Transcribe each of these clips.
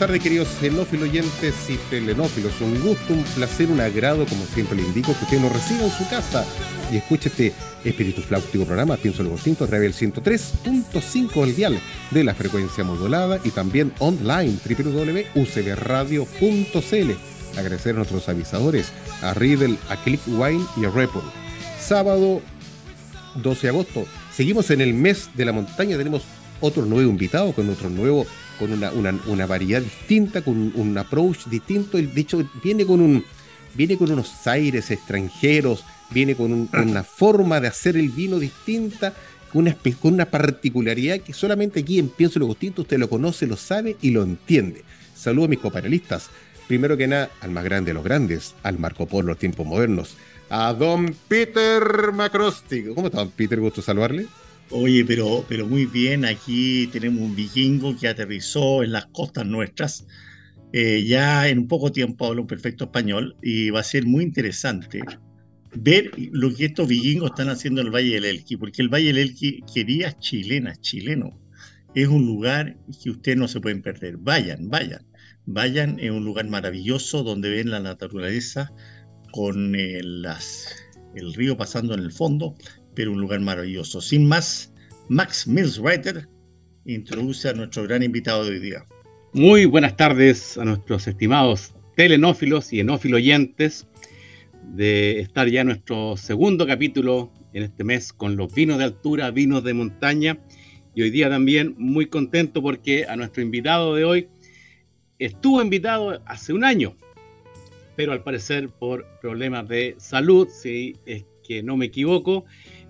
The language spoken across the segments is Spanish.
Tardes, queridos xenófilos oyentes y telenófilos. Un gusto, un placer, un agrado, como siempre le indico, que usted nos reciba en su casa y escuche este espíritu flautico programa, Pienso lo distinto, a través del 103.5 del dial de la frecuencia modulada y también online, www.ucbradio.cl. Agradecer a nuestros avisadores, a Riddle, a Click Wine y a Repol. Sábado 12 de agosto. Seguimos en el mes de la montaña, tenemos otro nuevo invitado con otro nuevo con una, una, variedad distinta, con un, approach distinto. De hecho, viene con, un, viene con unos aires extranjeros, viene con, una forma de hacer el vino distinta, con una, con una particularidad que solamente aquí en lo Distinto usted lo conoce, lo sabe y lo entiende. Saludo a mis copanelistas. Primero que nada, al más grande de los grandes, al Marco Polo los tiempos modernos, a don Peter Macrostic. ¿Cómo está, don Peter? Gusto saludarle. Oye, pero, pero muy bien, aquí tenemos un vikingo que aterrizó en las costas nuestras. Eh, ya en un poco tiempo habla un perfecto español y va a ser muy interesante ver lo que estos vikingos están haciendo en el Valle del Elqui, porque el Valle del Elqui quería chilenas, chileno. Es un lugar que ustedes no se pueden perder. Vayan, vayan, vayan, es un lugar maravilloso donde ven la naturaleza con eh, las, el río pasando en el fondo pero un lugar maravilloso. Sin más, Max Millsreiter introduce a nuestro gran invitado de hoy día. Muy buenas tardes a nuestros estimados telenófilos y enófilos oyentes de estar ya en nuestro segundo capítulo en este mes con los vinos de altura, vinos de montaña. Y hoy día también muy contento porque a nuestro invitado de hoy estuvo invitado hace un año, pero al parecer por problemas de salud, si es que no me equivoco,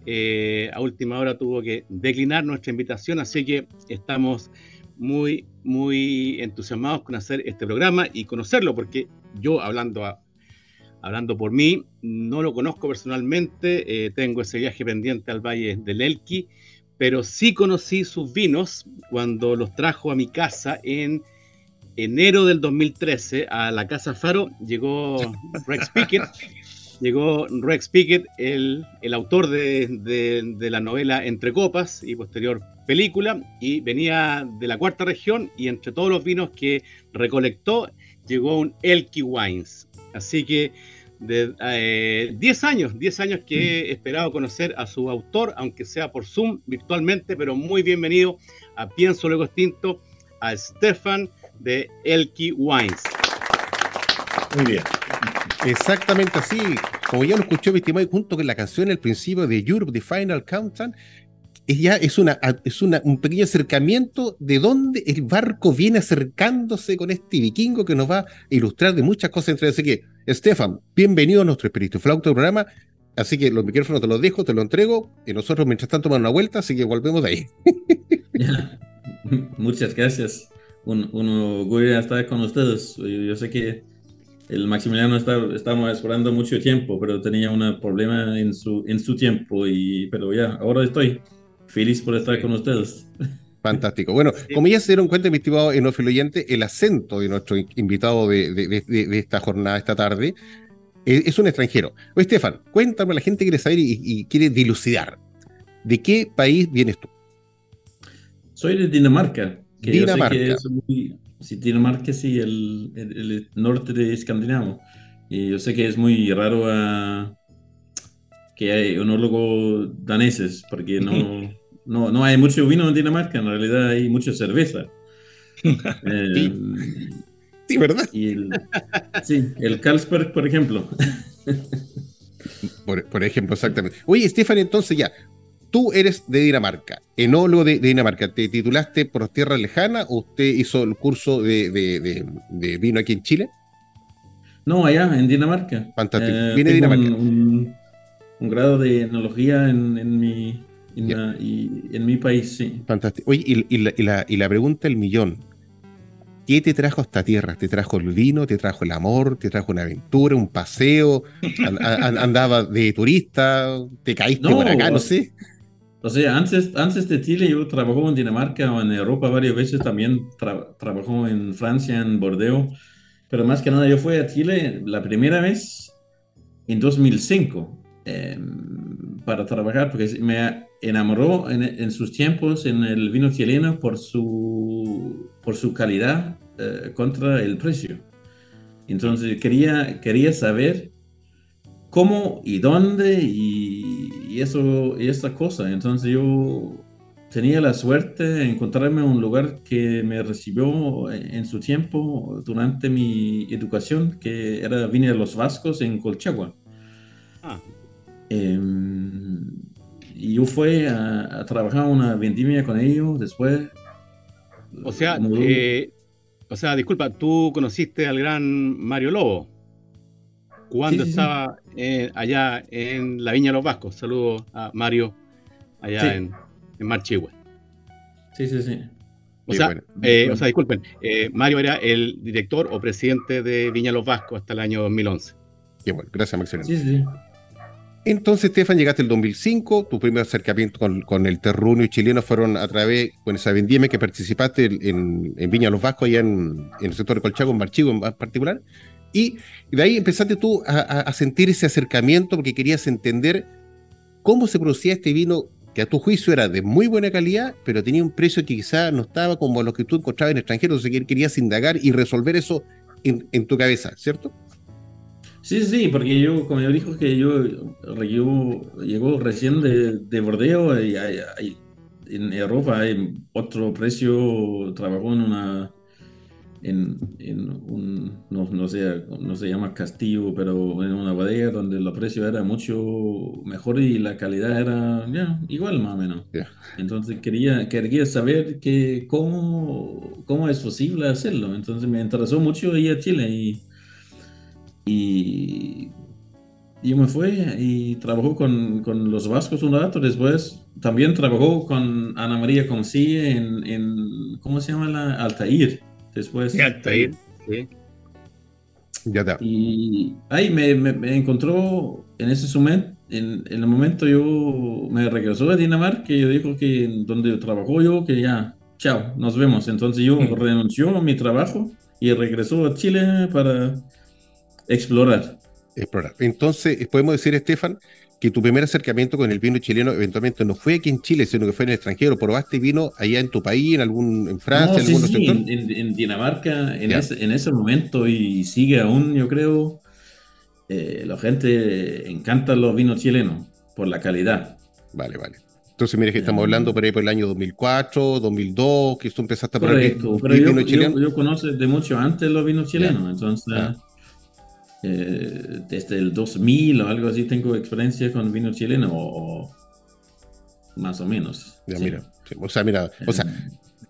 eh, a última hora tuvo que declinar nuestra invitación, así que estamos muy, muy entusiasmados con hacer este programa y conocerlo, porque yo hablando, hablando por mí, no lo conozco personalmente, eh, tengo ese viaje pendiente al Valle del Elqui, pero sí conocí sus vinos cuando los trajo a mi casa en enero del 2013 a la Casa Faro, llegó Rex Pickett llegó Rex Pickett, el, autor de, la novela Entre Copas y posterior película, y venía de la cuarta región y entre todos los vinos que recolectó llegó un Elky Wines. Así que de 10 eh, años, 10 años que he esperado conocer a su autor, aunque sea por Zoom virtualmente, pero muy bienvenido a Pienso Luego Extinto, a Stefan de Elky Wines. Muy bien. Exactamente así. Como ya lo escuchó mi estimado, junto con la canción al principio de Europe, The Final Countdown, ya es, una, es una, un pequeño acercamiento de dónde el barco viene acercándose con este vikingo que nos va a ilustrar de muchas cosas. Entre así que, Estefan, bienvenido a nuestro Espíritu Flauta programa. Así que los micrófonos te los dejo, te los entrego y nosotros mientras tanto tomamos una vuelta, así que volvemos de ahí. Muchas gracias. Un, un orgullo estar con ustedes. yo sé que el Maximiliano está, estábamos esperando mucho tiempo, pero tenía un problema en su, en su tiempo, y, pero ya, ahora estoy feliz por estar con ustedes. Fantástico. Bueno, como ya se dieron cuenta, mi estimado enófilo oyente, el acento de nuestro invitado de, de, esta jornada, esta tarde, es, un extranjero. Oye, Estefan, cuéntame, la gente quiere saber y, quiere dilucidar. ¿De qué país vienes tú? Soy de Dinamarca. Que Dinamarca. Yo sé que es muy, sí, Dinamarca sí, el, el, norte de Escandinavo. Y yo sé que es muy raro a, que hay onólogos daneses, porque no, no, no hay mucho vino en Dinamarca, en realidad hay mucha cerveza. Eh, Sí, ¿verdad? sí, el Carlsberg, por ejemplo. Por, ejemplo, exactamente. Oye, Stephanie, entonces ya, tú eres de Dinamarca, enólogo de, Dinamarca. ¿Te titulaste por tierra lejana o usted hizo el curso de, vino aquí en Chile? No, allá, en Dinamarca. Fantástico. Eh, Viene de Dinamarca. Un, grado de enología en, mi, en, mi país, sí. Fantástico. Oye, y, la, y la pregunta del millón. ¿Qué te trajo esta tierra? ¿Te trajo el vino? ¿Te trajo el amor? ¿Te trajo una aventura? ¿Un paseo? ¿Andaba de turista? ¿Te caíste por acá? No sé. O sea, antes, antes de Chile yo trabajé en Dinamarca o en Europa varias veces, también trabajó en Francia, en Bordeaux, pero más que nada yo fui a Chile la primera vez en 2005 em, para trabajar, porque me enamoró en, en, sus tiempos en el vino chileno por su, por su calidad eh, contra el precio. Entonces quería, quería saber cómo y dónde y, eso y esta cosa. Entonces yo tenía la suerte de encontrarme un lugar que me recibió en, su tiempo durante mi educación, que era Vine los Vascos en Colchagua. Ah. Em, y yo fui a, trabajar una vendimia con ellos después. O sea, o sea, disculpa, tú conociste al gran Mario Lobo cuando estaba eh, allá en la Viña de los Vascos. Saludos a Mario allá en, en Marchihue. Sí, sí, sí. O, sea, eh, o sea, disculpen, eh, Mario era el director o presidente de Viña Los Vascos hasta el año 2011. Qué bueno, gracias, Maximiliano. Sí, sí. Entonces, Estefan, llegaste el 2005, tu primer acercamiento con, el terruño chileno fueron a través, con esa vendimia que participaste en, Viña Los Vascos, allá en, el sector de Colchago, en Marchigo en particular, y de ahí empezaste tú a, sentir ese acercamiento porque querías entender cómo se producía este vino que a tu juicio era de muy buena calidad, pero tenía un precio que quizás no estaba como lo que tú encontrabas en extranjeros, o sea, querías indagar y resolver eso en, tu cabeza, ¿cierto? Sí, sí, porque yo, como yo dijo que yo, llegó recién de, de Bordeo y, en Europa hay otro precio, trabajó en una, en, un, no, sé, no se llama castillo, pero en una bodega donde los precios era mucho mejor y la calidad era ya igual más o menos. Entonces quería, quería saber que cómo, cómo es posible hacerlo. Entonces me interesó mucho ir a Chile y y yo me fui y trabajó con, con, los vascos un rato. Después también trabajó con Ana María Concí en, en ¿cómo se llama la? Altair. Después. Sí, Altair, sí. Ya está. Y ahí me, me, encontró en ese momento, en, en, el momento yo me regresó de Dinamarca y yo dijo que donde trabajó yo, que ya, chao, nos vemos. Entonces yo mm. renunció a mi trabajo y regresó a Chile para Explorar. Explorar. Entonces, podemos decir, Estefan, que tu primer acercamiento con el vino chileno eventualmente no fue aquí en Chile, sino que fue en el extranjero. ¿Probaste vino allá en tu país, en algún en Francia, en sí, En, Dinamarca, en ese, en ese, momento, y sigue aún, yo creo, eh, la gente encanta los vinos chilenos por la calidad. Vale, vale. Entonces, mire que estamos hablando por ahí por el año 2004, 2002, que tú empezaste a probar vino chileno. Yo, yo, conozco de mucho antes los vinos chilenos, entonces... Eh, desde el 2000 o algo así tengo experiencia con vino chileno, o, más o menos. Ya, mira, o sea, mira, o sea,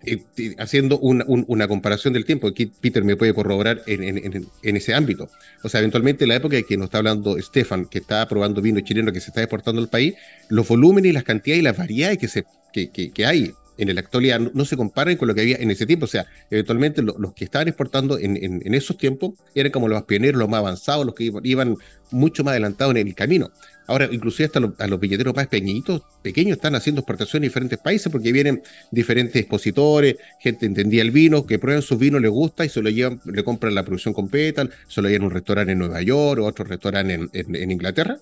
eh, haciendo una, comparación del tiempo, aquí Peter me puede corroborar en, ese ámbito. O sea, eventualmente en la época en que nos está hablando Stefan, que está probando vino chileno que se está exportando al país, los volúmenes y las cantidades y las variedades que, se, que, que hay en la actualidad no, se comparan con lo que había en ese tiempo. O sea, eventualmente los que estaban exportando en, esos tiempos eran como los pioneros, los más avanzados, los que iban, mucho más adelantados en el camino. Ahora, inclusive hasta los, a los billeteros más pequeñitos, pequeños, están haciendo exportaciones en diferentes países porque vienen diferentes expositores, gente entendía el vino, que prueban sus vinos, les gusta y se lo llevan, le compran la producción completa, se lo llevan a un restaurante en Nueva York o otro restaurante en Inglaterra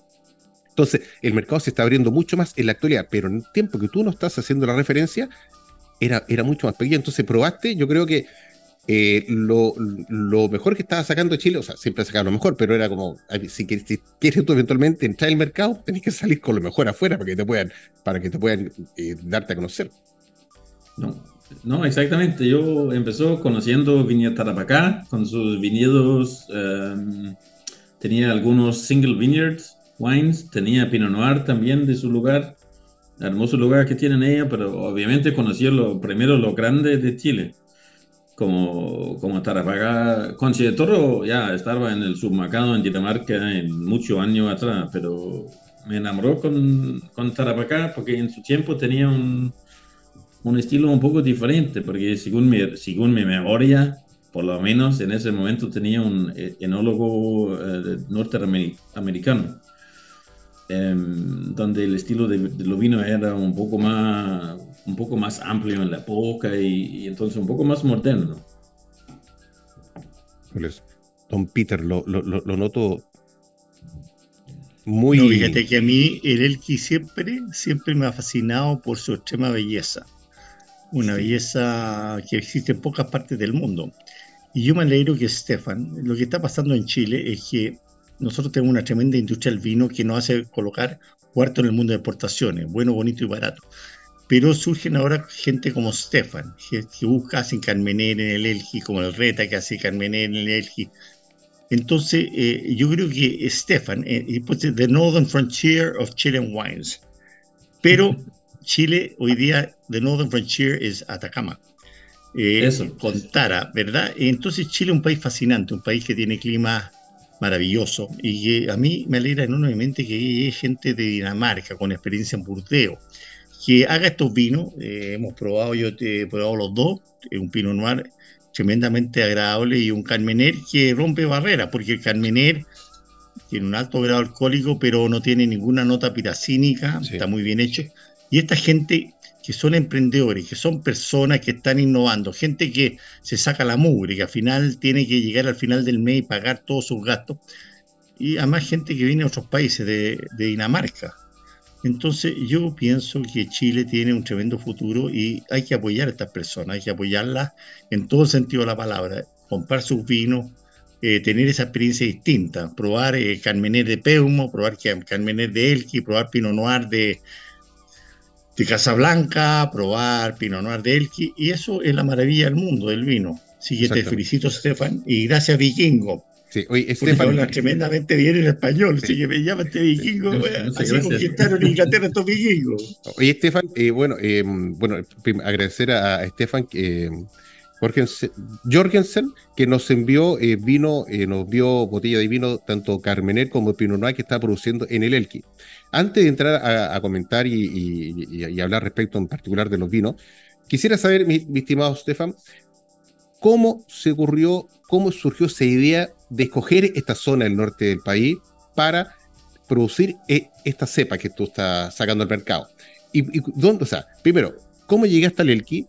entonces, el mercado se está abriendo mucho más en la actualidad, pero en el tiempo que tú no estás haciendo la referencia, era, era mucho más pequeño. Entonces, probaste, yo creo que eh, lo, mejor que estaba sacando Chile, o sea, siempre sacaba lo mejor, pero era como, si quieres, tú eventualmente entrar al mercado, tenés que salir con lo mejor afuera para que te puedan, para que te puedan eh, darte a conocer. No, No, exactamente. Yo empezó conociendo Viña Tarapacá con sus viñedos. Em, tenía algunos single vineyards wines, tenía Pinot Noir también de su lugar. Hermoso lugar que tienen ella, pero obviamente conocí lo, primero lo grande de Chile. Como, como Tarapacá. Conchi de Toro ya estaba en el submercado en Dinamarca en muchos años atrás, pero me enamoró con, con Tarapacá porque en su tiempo tenía un un estilo un poco diferente, porque según mi, según mi memoria, por lo menos en ese momento tenía un eh, enólogo eh, norteamericano, em, donde el estilo de, lo vino era un poco más un poco más amplio en la boca y, entonces un poco más moderno. Don Peter, lo, lo, lo noto muy... No, fíjate que a mí el Elqui siempre, siempre me ha fascinado por su extrema belleza una belleza que existe en pocas partes del mundo. Y yo me alegro que Stefan, lo que está pasando en Chile es que nosotros tenemos una tremenda industria del vino que nos hace colocar cuarto en el mundo de exportaciones, bueno, bonito y barato. Pero surgen ahora gente como Stefan, que, busca hacen Carmener en el Elgi, como el Reta que hace Carmener en el Elgi. Entonces, eh, yo creo que Stefan, eh, The Northern Frontier of Chilean Wines. Pero Chile hoy día, The Northern Frontier es Atacama. Eh, Eso. Con Tara, ¿verdad? Entonces Chile es un país fascinante, un país que tiene clima maravilloso y que a mí me alegra enormemente que hay gente de Dinamarca con experiencia en burdeo que haga estos vinos. Eh, hemos probado, yo he probado los dos, un Pinot Noir tremendamente agradable y un Carmener que rompe barreras, porque el Carmener tiene un alto grado alcohólico, pero no tiene ninguna nota piracínica, está muy bien hecho. Y esta gente que son emprendedores, que son personas que están innovando, gente que se saca la mugre, que al final tiene que llegar al final del mes y pagar todos sus gastos. Y además gente que viene de otros países, de, Dinamarca. Entonces yo pienso que Chile tiene un tremendo futuro y hay que apoyar a estas personas, hay que apoyarlas en todo el sentido de la palabra, comprar sus vinos, eh, tener esa experiencia distinta, probar eh, Carmener de Peumo, probar Carmener de Elqui, probar Pinot Noir de, de Casablanca, probar Pinot Noir de Elqui, y eso es la maravilla del mundo del vino. Así que te felicito, Stefan, y gracias, Vikingo. Sí, oye, Estefan. tremendamente bien en español, así que me llaman este vikingo. así conquistaron Inglaterra estos vikingos. Oye, Estefan, eh, bueno, eh, bueno, agradecer a, Estefan eh, Jorgensen, que nos envió vino, nos dio botella de vino, tanto Carmener como Pinot Noir, que está produciendo en el Elqui. Antes de entrar a, comentar y, hablar respecto en particular de los vinos, quisiera saber, mi, estimado Stefan, cómo se ocurrió, cómo surgió esa idea de escoger esta zona del norte del país para producir e, esta cepa que tú estás sacando al mercado. Y, dónde, o sea, primero, ¿cómo llegaste al Elqui?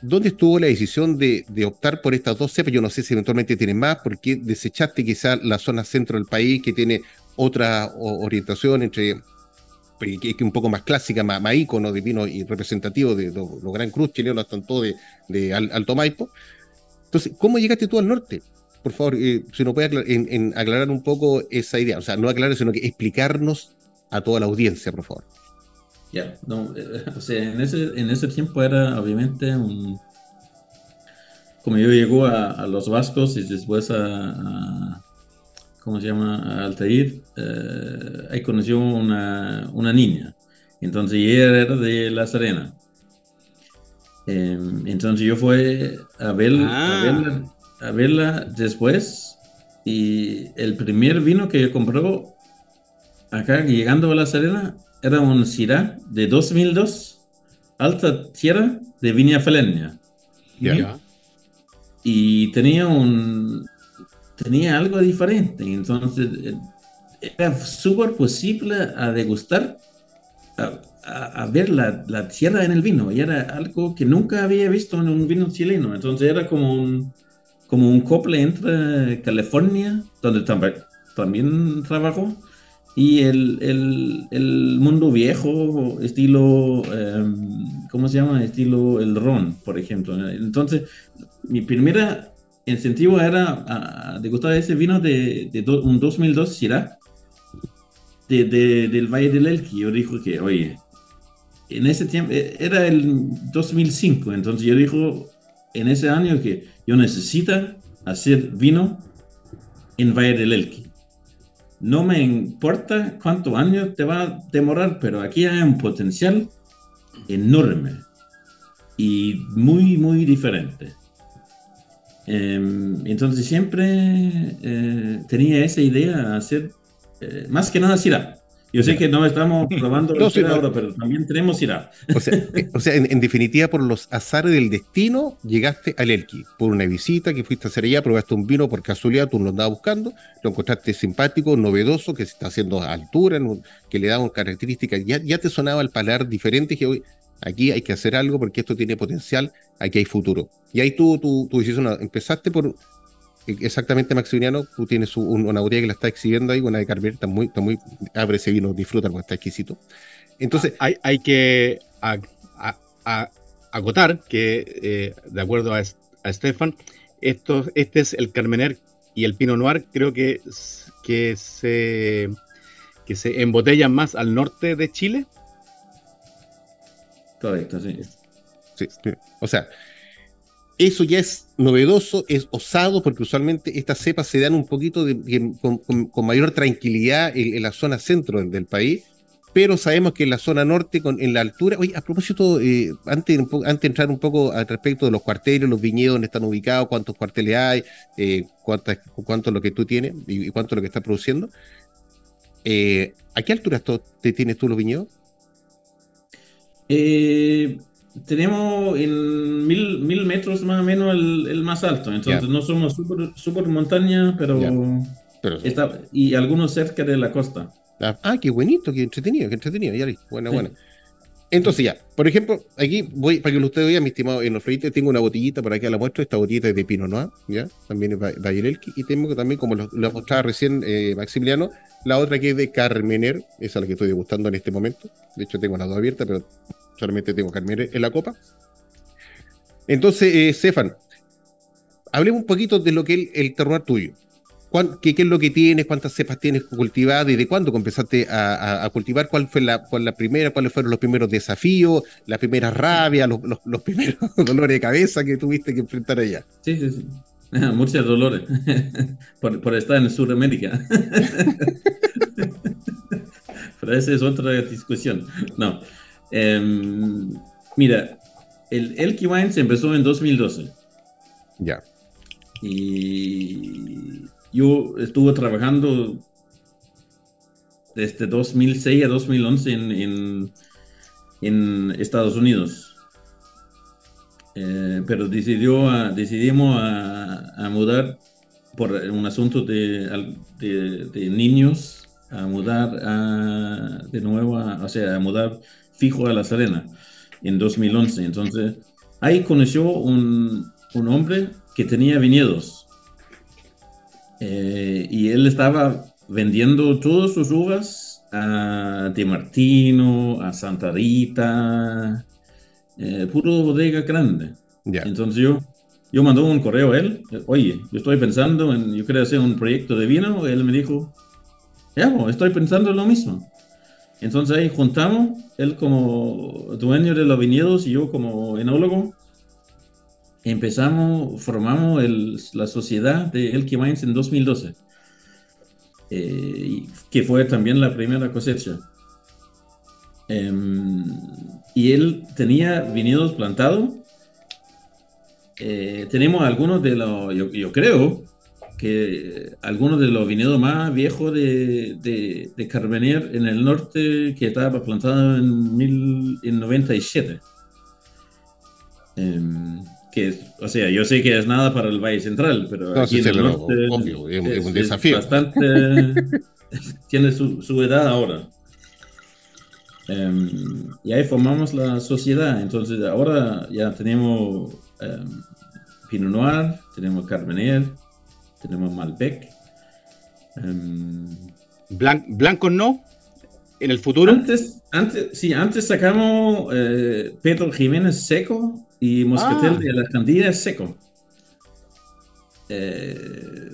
¿Dónde estuvo la decisión de, optar por estas dos cepas? Yo no sé si eventualmente tienes más, porque desechaste quizá la zona centro del país que tiene otra orientación entre que es un poco más clásica, más, más ícono y representativo de los Gran Cruz chilenos, tanto de, de Alto Maipo. Entonces, ¿cómo llegaste tú al norte? Por favor, eh, si nos puede aclarar un poco esa idea. O sea, no aclarar, sino que explicarnos a toda la audiencia, por favor. Ya, no, eh, o sea, en ese, en ese tiempo era obviamente un... Como yo llegó a, los vascos y después a ¿cómo se llama? Altair, eh, ahí conoció una, una niña. Entonces ella era de La Serena. Em, entonces yo fui a, ver, a, ah. verla, a verla después y el primer vino que yo compró acá llegando a La Serena era un Syrah de 2002, alta tierra de Viña Felenia. Y tenía un, tenía algo diferente. Entonces, eh, era súper posible a degustar, a, ver la, tierra en el vino. Y era algo que nunca había visto en un vino chileno. Entonces, era como un, como un couple entre California, donde también trabajó, y el, mundo viejo, estilo, em, ¿cómo se llama? Estilo el ron, por ejemplo. Entonces, mi primera incentivo era degustar ese vino de, un 2002 Syrah de, del Valle del Elqui. Yo dijo que, oye, en ese tiempo, era el 2005, entonces yo dijo en ese año que yo necesito hacer vino en Valle del Elqui. No me importa cuántos años te va a demorar, pero aquí hay un potencial enorme y muy, muy diferente. Em, entonces siempre eh, tenía esa idea de hacer, eh, más que nada, Syrah. Yo sé que no estamos probando no, ahora, pero también tenemos IRA. O sea, eh, o sea en, definitiva, por los azares del destino, llegaste al Elqui. Por una visita que fuiste a hacer allá, probaste un vino por casualidad, tú lo andabas buscando, lo encontraste simpático, novedoso, que se está haciendo a altura, que le daba características. Ya, ya te sonaba el paladar diferente, que hoy aquí hay que hacer algo porque esto tiene potencial, aquí hay futuro. Y ahí tú, tú, tú empezaste por exactamente Maximiliano, tú tienes una botella que la está exhibiendo ahí, una de Carver, está muy, está muy, abre ese vino, disfruta porque está exquisito. Entonces, ah, hay, hay que acotar que, eh, de acuerdo a, a Stefan, esto, este es el Carmener y el Pinot Noir, creo que, que, se, que se embotellan más al norte de Chile. Correcto, sí. sí. O sea, eso ya es novedoso, es osado, porque usualmente estas cepas se dan un poquito con, mayor tranquilidad en, la zona centro del, país, pero sabemos que en la zona norte, en la altura, oye, a propósito, eh, antes, antes de entrar un poco al respecto de los cuarteles, los viñedos, dónde están ubicados, cuántos cuarteles hay, eh, cuánto es lo que tú tienes y, cuánto es lo que estás produciendo, eh, ¿a qué altura te tienes tú los viñedos? Eh, tenemos en mil, mil, metros más o menos el, más alto, entonces no somos super, super montaña, pero, está, y algunos cerca de la costa. Ah, qué bonito, qué entretenido, qué entretenido, ya Bueno, bueno. Entonces ya, por ejemplo, aquí voy, para que ustedes vean, mi estimado en los freites, tengo una botellita por aquí a la muestra, esta botellita es de Pinot Noir, ¿ya? También es Bayerelki, y tengo también, como lo, lo mostraba recién eh, Maximiliano, la otra que es de Carmener, esa es la que estoy degustando en este momento. De hecho, tengo las dos abiertas, pero solamente tengo Carmen en la copa. Entonces, eh, Stefan, hablemos un poquito de lo que es el, terroir tuyo. Qué, es lo que tienes? ¿Cuántas cepas tienes cultivadas? ¿Y de cuándo empezaste a, cultivar? ¿Cuál fue la, la, primera? ¿Cuáles fueron los primeros desafíos? ¿La primera rabia? Los, los, primeros dolores de cabeza que tuviste que enfrentar allá? Sí, sí, sí. Muchos dolores por, por, estar en Sudamérica. Pero esa es otra discusión. No. Em, mira, el Elky se empezó en 2012. Ya. Y yo estuve trabajando desde 2006 a 2011 en, en, Estados Unidos. Eh, pero decidió decidimos a, mudar por un asunto de, de, niños, a mudar de nuevo, o sea, a mudar fijo a La Serena en 2011. Entonces, ahí conoció un, un hombre que tenía viñedos eh, y él estaba vendiendo todas sus uvas a De Martino, a Santa Rita, eh, puro bodega grande. Entonces yo, yo mandó un correo a él, oye, yo estoy pensando en, yo quería hacer un proyecto de vino, él me dijo, ya, estoy pensando en lo mismo. Entonces ahí juntamos, él como dueño de los viñedos y yo como enólogo, empezamos, formamos la sociedad de Elke Wines en 2012, eh, que fue también la primera cosecha. Em, y él tenía viñedos plantados. Eh, tenemos algunos de los, yo creo, que algunos de los viñedos más viejos de, de, Carmenier en el norte que estaba plantado en, mil, en 97. Em, que, o sea, yo sé que es nada para el Valle Central, pero aquí en el norte es, un desafío. bastante, tiene su, su, edad ahora. Em, y ahí formamos la sociedad. Entonces ahora ya tenemos um, Pinot Noir, tenemos Carmenier, tenemos Malbec. Em, ¿Blanco no? ¿En el futuro? Antes, antes, sí, antes sacamos eh, Pedro Jiménez seco y Moscatel ah. de la Candilla seco. Eh,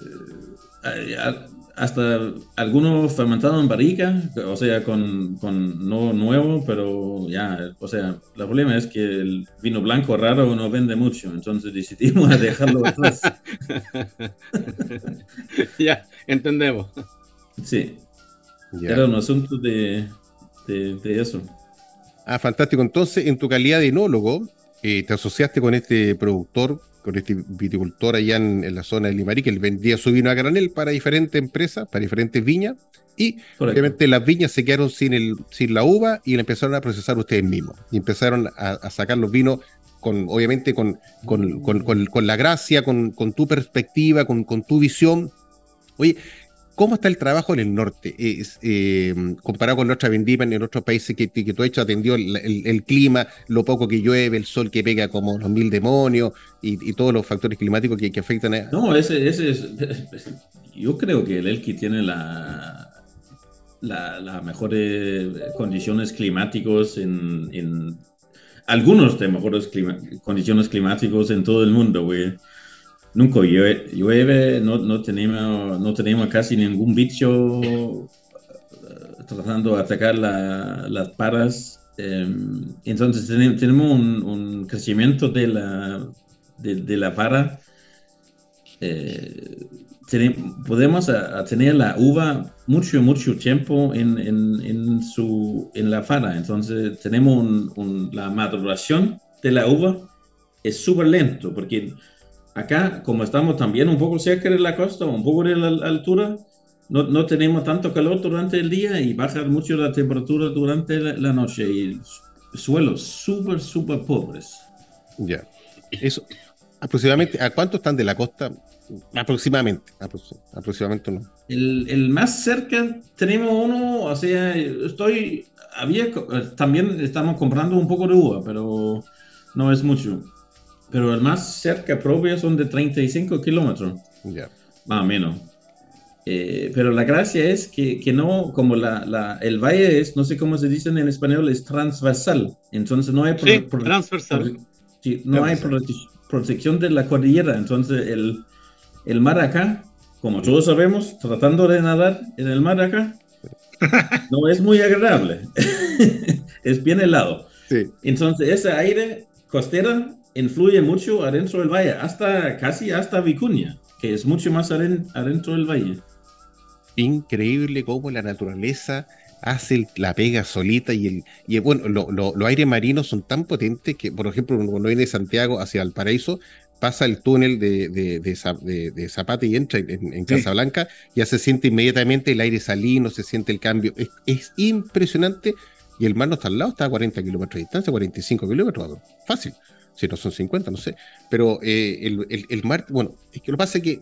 hasta algunos fermentados en barrica, o sea, con, con, no nuevo, pero ya, o sea, el problema es que el vino blanco raro no vende mucho, entonces decidimos dejarlo atrás. ya, entendemos. Sí, era un asunto de, de, eso. Ah, fantástico. Entonces, en tu calidad de enólogo, eh, te asociaste con este productor con este viticultor allá en, la zona de Limarí, que él vendía su vino a granel para diferentes empresas, para diferentes viñas, y obviamente las viñas se quedaron sin, el, sin la uva y la empezaron a procesar ustedes mismos. Y empezaron a, sacar los vinos con, obviamente, con, con, con la gracia, con, tu perspectiva, con, tu visión. Oye, ¿Cómo está el trabajo en el norte? Eh, comparado con otra vendimia en otros países que, tú has hecho, atendió el, clima, lo poco que llueve, el sol que pega como los mil demonios y, todos los factores climáticos que, afectan a... No, ese, ese es... Yo creo que el Elqui tiene la, las mejores condiciones climáticas en, algunos de mejores condiciones climáticas en todo el mundo, güey nunca llueve, no, no, tenemos, no tenemos casi ningún bicho eh, tratando de atacar las paras. Em, entonces tenemos un, crecimiento de la, de, la. Eh, podemos tener la uva mucho, mucho tiempo en, en, su, en la fara. Entonces tenemos la maduración de la uva es súper lento porque acá, como estamos también un poco cerca de la costa, un poco de la altura, no, no tenemos tanto calor durante el día y baja mucho la temperatura durante la, noche y suelos súper, súper pobres. Ya. Eso, aproximadamente, ¿a cuánto están de la costa? Aproximadamente, aproximadamente no. El, el, más cerca tenemos uno, o sea, estoy, había, también estamos comprando un poco de uva, pero no es mucho. Pero el más cerca propio son de 35 kilómetros. Ya. Más o menos. Eh, pero la gracia es que, que no, como la, la, el valle es, no sé cómo se dice en español, es transversal. Entonces no hay, sí, transversal. no hay protección de la cordillera. Entonces el, el mar acá, como todos sabemos, tratando de nadar en el mar acá, no es muy agradable. es bien helado. Sí. Entonces ese aire costera influye mucho adentro del valle, hasta casi hasta Vicuña, que es mucho más adentro del valle. Increíble cómo la naturaleza hace la pega solita y el y bueno los aires marinos son tan potentes que por ejemplo cuando viene de Santiago hacia el Paraíso pasa el túnel de, de, Zapata y entra en, Casablanca ya se siente inmediatamente el aire salino se siente el cambio. Es, es impresionante y el mar no está al lado está a 40 kilómetros de distancia 45 kilómetros fácil si no son 50, no sé. Pero eh, el, el, mar, bueno, es que lo que pasa es que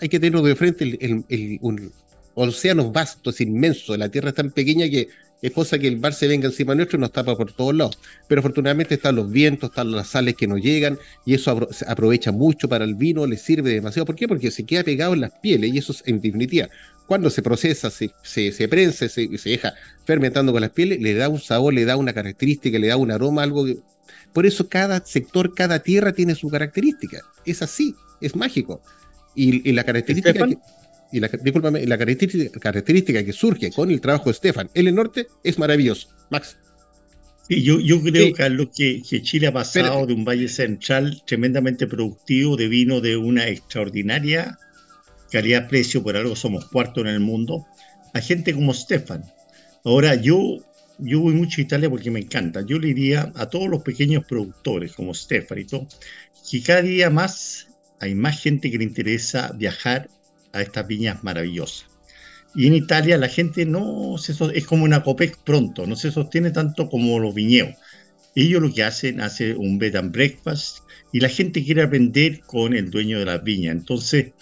hay que tenerlo de frente, el, el, un océano vasto, es inmenso, la Tierra es tan pequeña que es cosa que el mar se venga encima nuestro y nos tapa por todos lados. Pero afortunadamente están los vientos, están las sales que nos llegan y eso aprovecha mucho para el vino, le sirve demasiado. ¿Por qué? Porque se queda pegado en las pieles y eso es en definitiva. Cuando se procesa, se, se, se prensa, se, se deja fermentando con las pieles, le da un sabor, le da una característica, le da un aroma, algo que por eso cada sector, cada tierra tiene su característica. Es así, es mágico. Y, la característica que, y la, la característica, que surge con el trabajo de Stefan en el norte es maravilloso. Max. Sí, yo, yo creo, Carlos, que, que, Chile ha pasado de un valle central tremendamente productivo de vino de una extraordinaria calidad-precio, por algo somos cuarto en el mundo, a gente como Stefan. Ahora, yo yo voy mucho a Italia porque me encanta. Yo le diría a todos los pequeños productores como Stefan y todo, que cada día más hay más gente que le interesa viajar a estas viñas maravillosas. Y en Italia la gente no se es como una COPEC pronto, no se sostiene tanto como los viñedos. Ellos lo que hacen, hacen un bed and breakfast y la gente quiere aprender con el dueño de la viña. Entonces,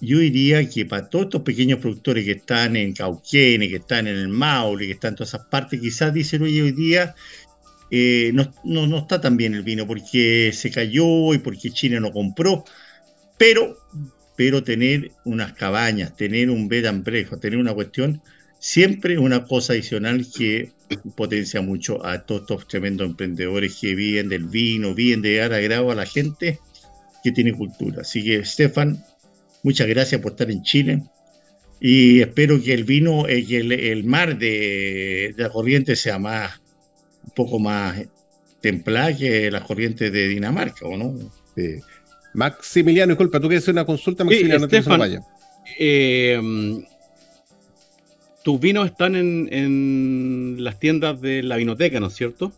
yo diría que para todos estos pequeños productores que están en Cauquene, que están en el Maule, que están en todas esas partes, quizás dicen, hoy día eh, no, no, está tan bien el vino porque se cayó y porque China no compró, pero, pero tener unas cabañas, tener un bed and breakfast, tener una cuestión, siempre una cosa adicional que potencia mucho a todos estos tremendos emprendedores que viven del vino, viven de dar agrado a la gente que tiene cultura. Así que, Stefan, Muchas gracias por estar en Chile. Y espero que el vino, eh, que el, mar de, la corriente sea más, un poco más templada que las corrientes de Dinamarca, ¿o no? Maximiliano, disculpa, tú quieres hacer una consulta, Maximiliano, sí, eh, tus vinos están en, las tiendas de la vinoteca, ¿no es cierto?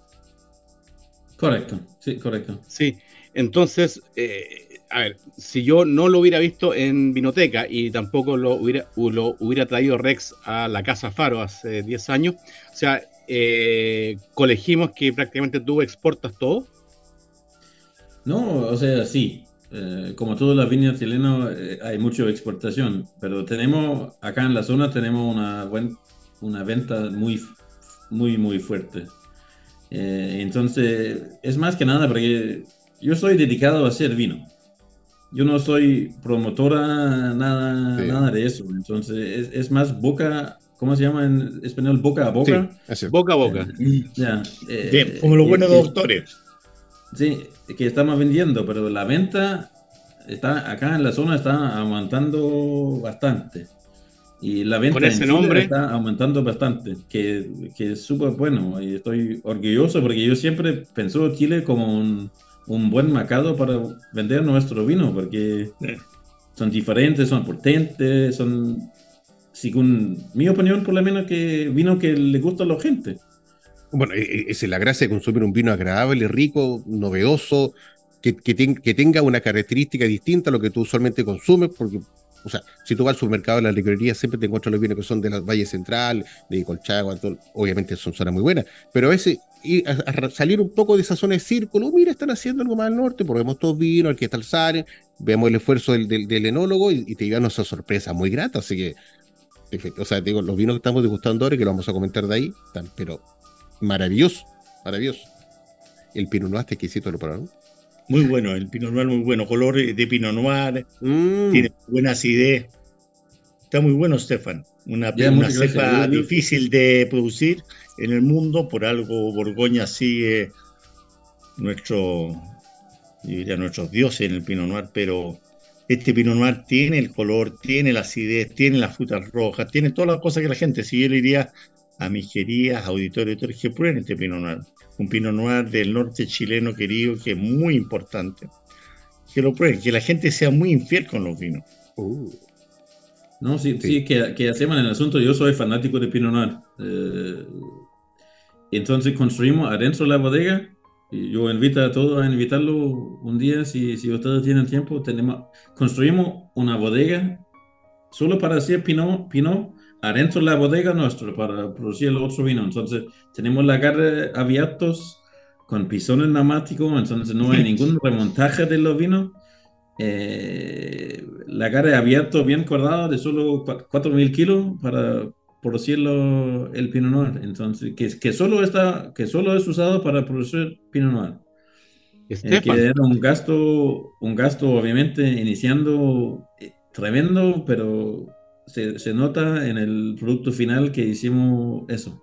Correcto, sí, correcto. Sí, entonces, eh, a ver, si yo no lo hubiera visto en Vinoteca y tampoco lo hubiera, lo hubiera traído Rex a la Casa Faro hace 10 años, o sea, eh, colegimos que prácticamente tú exportas todo. No, o sea, sí. Eh, como todas las viñas chilenas, eh, hay mucha exportación, pero tenemos, acá en la zona tenemos una, buen, una venta muy, muy, muy fuerte. entonces, es más que nada porque yo soy dedicado a hacer vino yo no soy promotora, nada, nada de eso. Entonces, es, más boca, ¿cómo se llama en español? Boca a boca. boca a boca. Eh, ya, eh, como los buenos doctores. Sí, que estamos vendiendo, pero la venta está acá en la zona está aumentando bastante. Y la venta ese nombre? está aumentando bastante, que, que es súper bueno. Y estoy orgulloso porque yo siempre pensé Chile como un un buen mercado para vender nuestro vino, porque son diferentes, son potentes, son, según mi opinión, por lo menos, que vino que le gusta a la gente. Bueno, e, e, esa es la gracia de consumir un vino agradable, rico, novedoso, que, que, que, tenga una característica distinta a lo que tú usualmente consumes, porque, o sea, si tú vas al supermercado, en la librería, siempre te encuentras los vinos que son de la Valle Central, de Colchagua, obviamente son zonas muy buenas, pero a veces y a, salir un poco de esa zona de círculo, mira, están haciendo algo más al norte, porque vemos todos vino, aquí está el Sare, vemos el esfuerzo del, del, enólogo y, te llevan esa sorpresa muy grata, así que, o sea, digo, los vinos que estamos degustando ahora, que lo vamos a comentar de ahí, están, pero maravilloso, maravilloso. El Pinot Noir está exquisito, ¿lo probaron? Muy bueno, el Pinot Noir muy bueno, color de Pinot Noir, mm. tiene buena acidez, está muy bueno, Stefan, una, una cepa difícil de producir, en el mundo, por algo Borgoña sigue nuestro, diría nuestros dioses en el Pinot Noir, pero este Pinot Noir tiene el color, tiene la acidez, tiene las frutas rojas, tiene todas las cosas que la gente, si yo le diría a mis queridas auditores, que prueben este Pinot Noir, un Pinot Noir del norte chileno querido que es muy importante, que lo prueben, que la gente sea muy infiel con los vinos. Uh. No, sí, sí, que, que, hacemos en el asunto. Yo soy fanático de Pinot Noir. Eh, entonces construimos adentro de la bodega. Yo invito a todos a invitarlo un día, si, si ustedes tienen tiempo. Tenemos, construimos una bodega solo para hacer Pinot, Pinot adentro de la bodega nuestra, para producir el otro vino. Entonces tenemos la garra abiertos con pisones neumáticos, entonces no hay ningún remontaje de los vinos eh, la cara abierto bien cordado de solo 4.000 kilos para producirlo el Pinot Noir. Entonces, que, que, solo está, que solo es usado para producir Pinot Noir. Eh, que era un gasto, un gasto obviamente iniciando eh, tremendo, pero se, se, nota en el producto final que hicimos eso.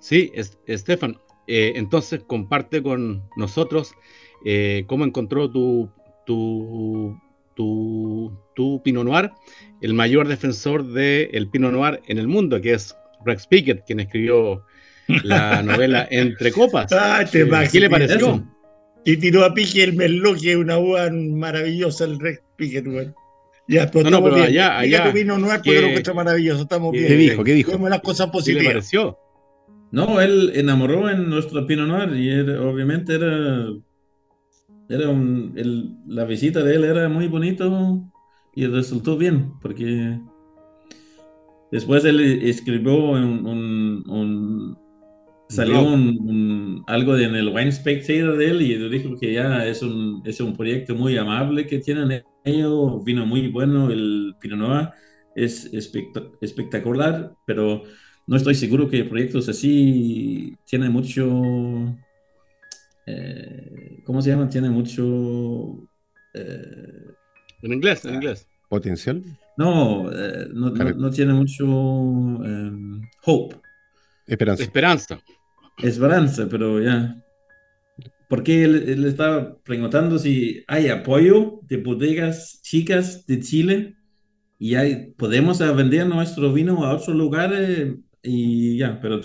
Sí, Estefan, entonces comparte con nosotros cómo encontró tu tu, tu, tu Pinot Noir, el mayor defensor del el Pinot Noir en el mundo, que es Rex Pickett, quien escribió la novela Entre Copas. Ah, este ¿Qué le pareció? Y tiró a Pique el Merlot, que es una uva maravillosa, el Rex Pickett, Ya, pero no, no, pero bien. allá, allá. tu vino Noir, porque lo encuentro maravilloso, estamos bien. ¿Qué dijo? ¿Qué dijo? Vemos las cosas positivas. ¿Qué le pareció? No, él enamoró en nuestro Pinot Noir y obviamente era era un, el, la visita de él era muy bonito y resultó bien, porque después él escribió un, un, salió un, algo en el Wine Spectator de él y dijo que ya es un, es un proyecto muy amable que tienen ellos, vino muy bueno, el Pinot Noir es espectacular, pero no estoy seguro que proyectos así tienen mucho eh, ¿cómo se llama? Tiene mucho... Eh, en inglés, en inglés. ¿Potencial? No, eh, no, tiene mucho em, hope. Esperanza. Esperanza. Esperanza, pero ya. Porque él, él estaba preguntando si hay apoyo de bodegas chicas de Chile y hay, podemos vender nuestro vino a otros lugares y ya, pero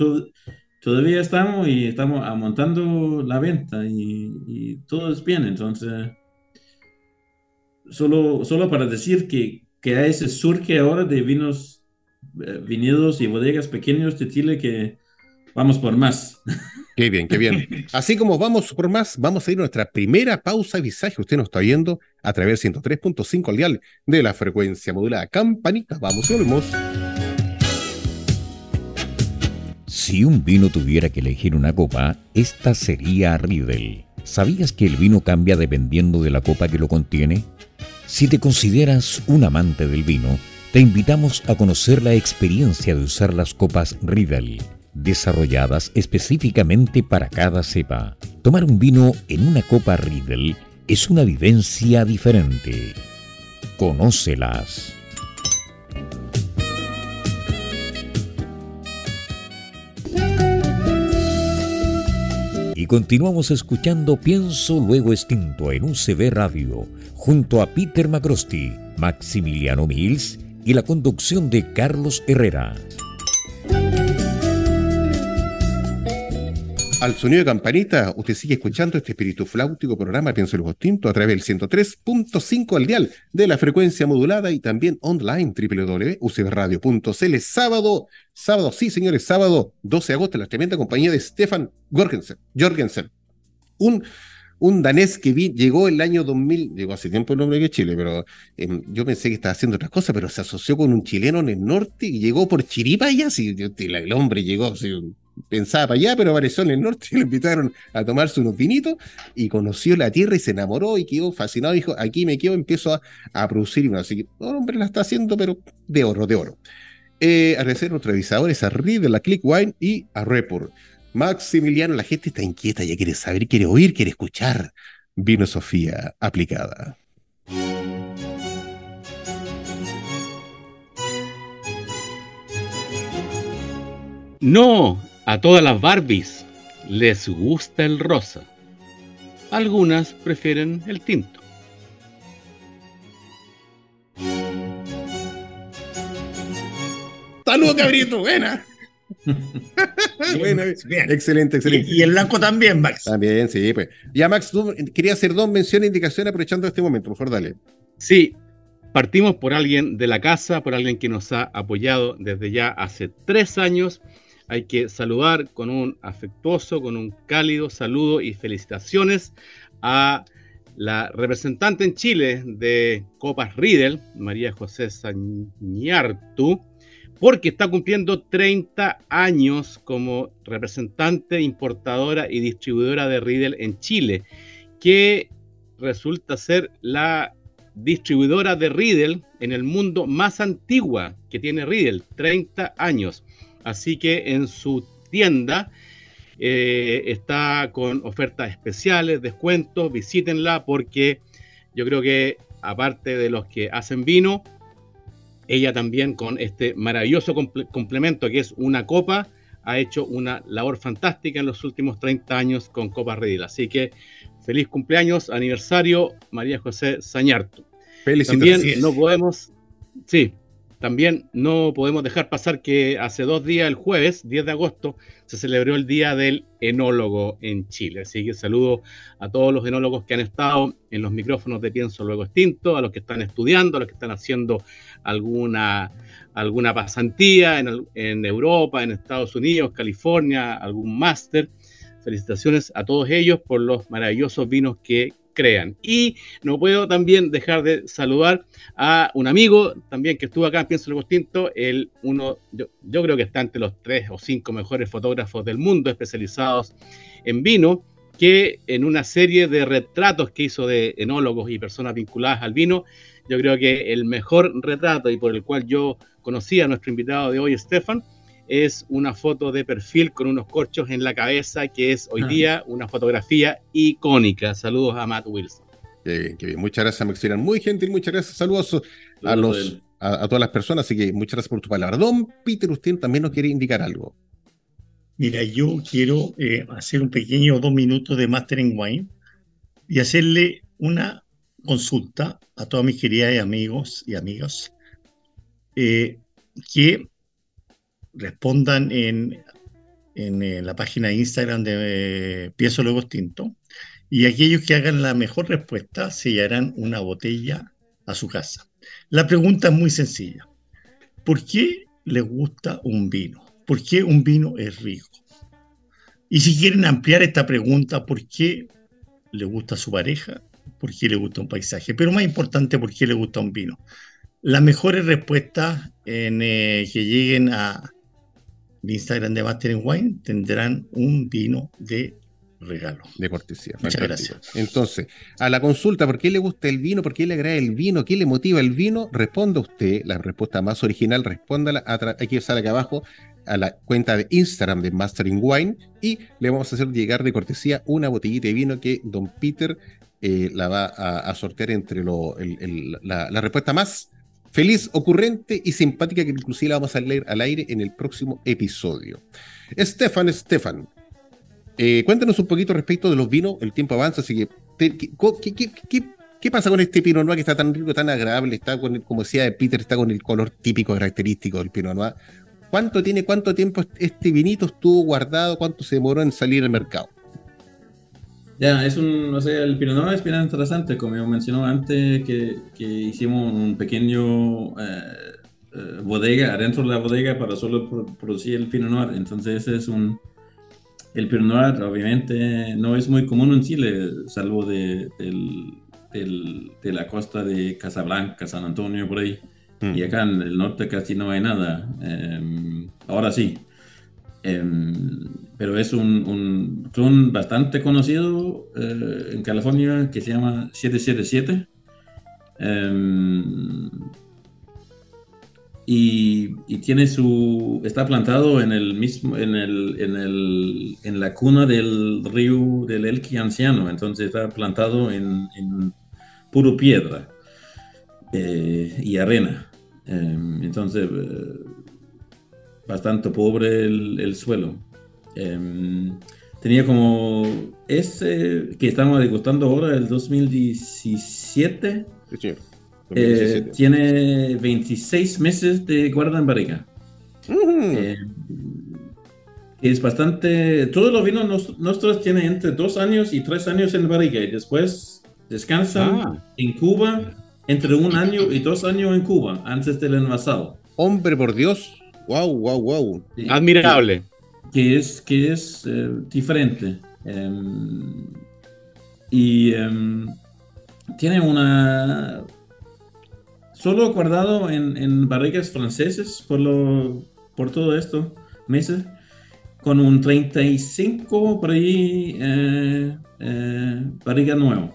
todavía estamos y estamos montando la venta y, todo es bien, entonces, solo, solo para decir que, que hay ese surge ahora de vinos, eh, viñedos y bodegas pequeños de Chile que vamos por más. Qué bien, qué bien. Así como vamos por más, vamos a ir a nuestra primera pausa visaje. Usted nos está viendo a través del 103.5 al dial de la frecuencia modulada. Campanita, vamos y volvemos. Si un vino tuviera que elegir una copa, esta sería Riedel. ¿Sabías que el vino cambia dependiendo de la copa que lo contiene? Si te consideras un amante del vino, te invitamos a conocer la experiencia de usar las copas Riedel desarrolladas específicamente para cada cepa. Tomar un vino en una copa Riedel es una vivencia diferente. Conócelas. Y continuamos escuchando Pienso Luego Extinto en un CB Radio, junto a Peter Macrosti, Maximiliano Mills y la conducción de Carlos Herrera. al sonido de campanita, usted sigue escuchando este espíritu flautico programa Pienso el Tinto a través del 103.5 al dial de la frecuencia modulada y también online www.ucbradio.cl. Sábado, sábado, sí señores, sábado 12 de agosto, la tremenda compañía de Stefan Jorgensen. Jorgensen un, un danés que vi, llegó el año 2000, llegó hace tiempo el nombre que Chile, pero em, yo pensé que estaba haciendo otras cosas, pero se asoció con un chileno en el norte y llegó por Chiripa y así, el hombre llegó, pensaba para allá, pero apareció en el norte y lo invitaron a tomarse unos vinitos y conoció la tierra y se enamoró y quedó fascinado. Dijo, aquí me quedo, empiezo a, producir. Así que, hombre, la está haciendo, pero de oro, de oro. Eh, agradecer a nuestros revisadores, a de la Click Wine y a Report. Maximiliano, la gente está inquieta, ya quiere saber, quiere oír, quiere escuchar. Vino Sofía aplicada. No, a todas las Barbies les gusta el rosa. Algunas prefieren el tinto. Saludos, cabrito, buena. Excelente, excelente. Y, el blanco también, Max. También, sí, pues. Ya, Max, tú querías hacer dos menciones e indicaciones aprovechando este momento. Mejor dale. Sí, partimos por alguien de la casa, por alguien que nos ha apoyado desde ya hace tres años hay que saludar con un afectuoso, con un cálido saludo y felicitaciones a la representante en Chile de Copas Riedel, María José Sañartu, porque está cumpliendo 30 años como representante, importadora y distribuidora de Riedel en Chile, que resulta ser la distribuidora de Riedel en el mundo más antigua que tiene Riedel, 30 años. Así que en su tienda eh, está con ofertas especiales, descuentos, visítenla porque yo creo que aparte de los que hacen vino, ella también con este maravilloso complemento que es una copa, ha hecho una labor fantástica en los últimos 30 años con Copa Redil. Así que feliz cumpleaños, aniversario, María José Sañarto. También no podemos, sí, también no podemos dejar pasar que hace dos días, el jueves 10 de agosto, se celebró el Día del Enólogo en Chile. Así que saludo a todos los enólogos que han estado en los micrófonos de Pienso Luego Extinto, a los que están estudiando, a los que están haciendo alguna, alguna pasantía en, en Europa, en Estados Unidos, California, algún máster. Felicitaciones a todos ellos por los maravillosos vinos que crean. Y no puedo también dejar de saludar a un amigo también que estuvo acá en Pienso el Tinto, el uno, yo, yo, creo que está entre los tres o cinco mejores fotógrafos del mundo especializados en vino, que en una serie de retratos que hizo de enólogos y personas vinculadas al vino, yo creo que el mejor retrato y por el cual yo conocí a nuestro invitado de hoy, Stefan, es una foto de perfil con unos corchos en la cabeza, que es hoy ah. día una fotografía icónica. Saludos a Matt Wilson. Qué bien, qué bien. Muchas gracias, Maximiliano. Muy gentil, muchas gracias. Saludos a, los, a, todas las personas. Así que muchas gracias por tu palabra. Don Peter, usted también nos quiere indicar algo. Mira, yo quiero eh, hacer un pequeño dos minutos de Mastering Wine y hacerle una consulta a todos mis queridas amigos y amigas eh, que respondan en, en, eh, la página de Instagram de eh, Piezo Luego Tinto. Y aquellos que hagan la mejor respuesta se llevarán una botella a su casa. La pregunta es muy sencilla. ¿Por qué les gusta un vino? ¿Por qué un vino es rico? Y si quieren ampliar esta pregunta, ¿por qué le gusta su pareja? ¿Por qué le gusta un paisaje? Pero más importante, ¿por qué le gusta un vino? Las mejores respuestas eh, que lleguen a Instagram de Master Wine tendrán un vino de regalo. De cortesía. Muchas gracias. Entonces, a la consulta, ¿por qué le gusta el vino? ¿Por qué le agrada el vino? ¿Qué le motiva el vino? Responda usted, la respuesta más original, respóndala. Hay que usar acá abajo a la cuenta de Instagram de Mastering Wine y le vamos a hacer llegar de cortesía una botellita de vino que Don Peter eh, la va a, sortear entre la, la respuesta más feliz, ocurrente y simpática que inclusive la vamos a leer al aire en el próximo episodio. Estefan, Estefan, eh, cuéntanos un poquito respecto de los vinos, el tiempo avanza, así que, ¿qué, pasa con este Pinot Noir que está tan rico, tan agradable? Está con, como decía Peter, está con el color típico, característico del Pinot Noir. ¿Cuánto tiene, cuánto tiempo este vinito estuvo guardado? ¿Cuánto se demoró en salir al mercado? Ya, es un, o sea, el Pinot Noir es bien interesante, como mencionó antes, que, hicimos un pequeño eh, eh, bodega, adentro de la bodega para solo producir el Pinot Noir. Entonces ese es un, el Pinot Noir obviamente no es muy común en Chile, salvo de, de la costa de Casablanca, San Antonio, por ahí. Mm. Y acá en el norte casi no hay nada. Em, ahora sí. Em, pero es un, un, clon bastante conocido eh, en California que se llama 777. Y, tiene su está plantado en el mismo en el, en el en la cuna del río del Elqui anciano. Entonces está plantado en, puro piedra eh, y arena. Em, entonces eh, bastante pobre el, suelo em, tenía como ese que estamos degustando ahora el 2017 sí. Eh, tiene 26 meses de guarda en barriga. Eh, es bastante. Todos los vinos nuestros tienen entre 2 años y 3 años en barriga y después descansan ah. en Cuba entre un año y dos años en Cuba antes del envasado. Hombre, por Dios. Wow, wow, wow. Admirable. Que es, que es eh, diferente. Em, y em, tiene una solo guardado en, en barrigas franceses por, lo, por todo esto, meses, con un 35 por ahí eh, eh, barriga nuevo.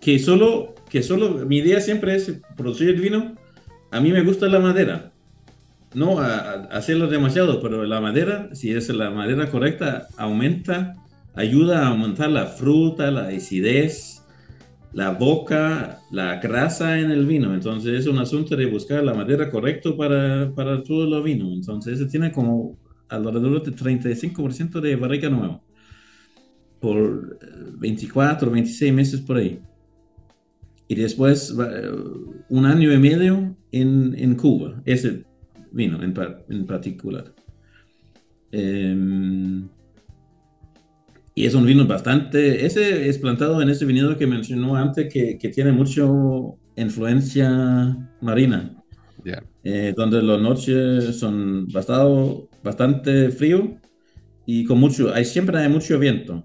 Que solo, que solo, mi idea siempre es producir el vino. A mí me gusta la madera. No hacerlo demasiado, pero la madera, si es la madera correcta, aumenta, ayuda a aumentar la fruta, la acidez, la boca, la grasa en el vino. Entonces es un asunto de buscar la madera correcta para, para todo el vino. Entonces ese tiene como alrededor de 35% de barrica nueva por 24, 26 meses por ahí. Y después un año y medio en, en Cuba, ese vino en, en particular. Eh, y es un vino bastante, ese es plantado en ese viñedo que mencionó antes, que, que tiene mucho influencia marina, eh, donde las noches son bastante, bastante frío y con mucho, hay, siempre hay mucho viento.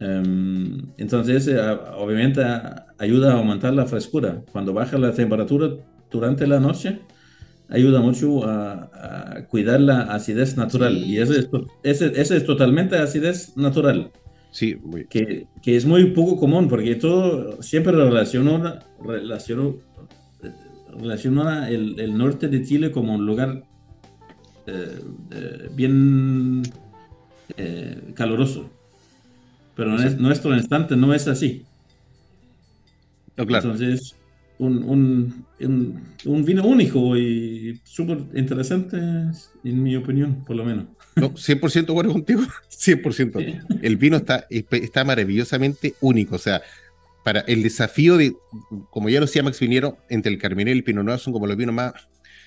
Um, entonces, obviamente, ayuda a aumentar la frescura. Cuando baja la temperatura durante la noche, ayuda mucho a, cuidar la acidez natural. Y ese es, ese, ese es totalmente acidez natural. Sí, que, que, es muy poco común porque todo siempre relacionó, relacionó, relacionó el, el, norte de Chile como un lugar eh, eh, bien eh, caluroso. Pero en nuestro instante no es así. Entonces, un, un, un, vino único y súper interesante, en mi opinión, por lo menos. No, 100% bueno contigo, 100%. El vino está, está maravillosamente único, o sea, para el desafío de, como ya lo decía Max Viniero, entre el Carmenere y el Pinot Noir son como los vinos más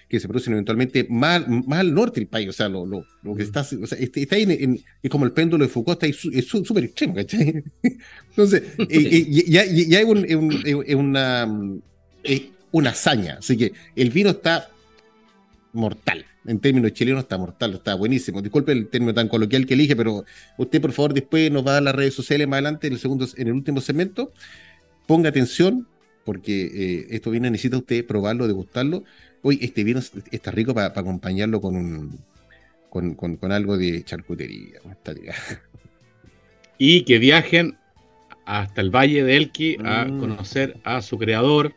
que se producen eventualmente más, más al norte del país, o sea, lo, lo, lo que está, o sea, este, está, ahí en, es como el péndulo de Foucault, está ahí, es súper extremo, ¿cachai? Entonces, ya, ya, hay una, una hazaña, así que el vino está mortal. En términos chilenos está mortal, está buenísimo. Disculpe el término tan coloquial que elige, pero usted por favor después nos va a dar las redes sociales más adelante en el segundo, en el último segmento. Ponga atención, porque eh, esto viene, necesita usted probarlo, degustarlo. Hoy este vino está rico para acompañarlo con un con, algo de charcutería. Y que viajen hasta el Valle de Elqui a mm. conocer a su creador,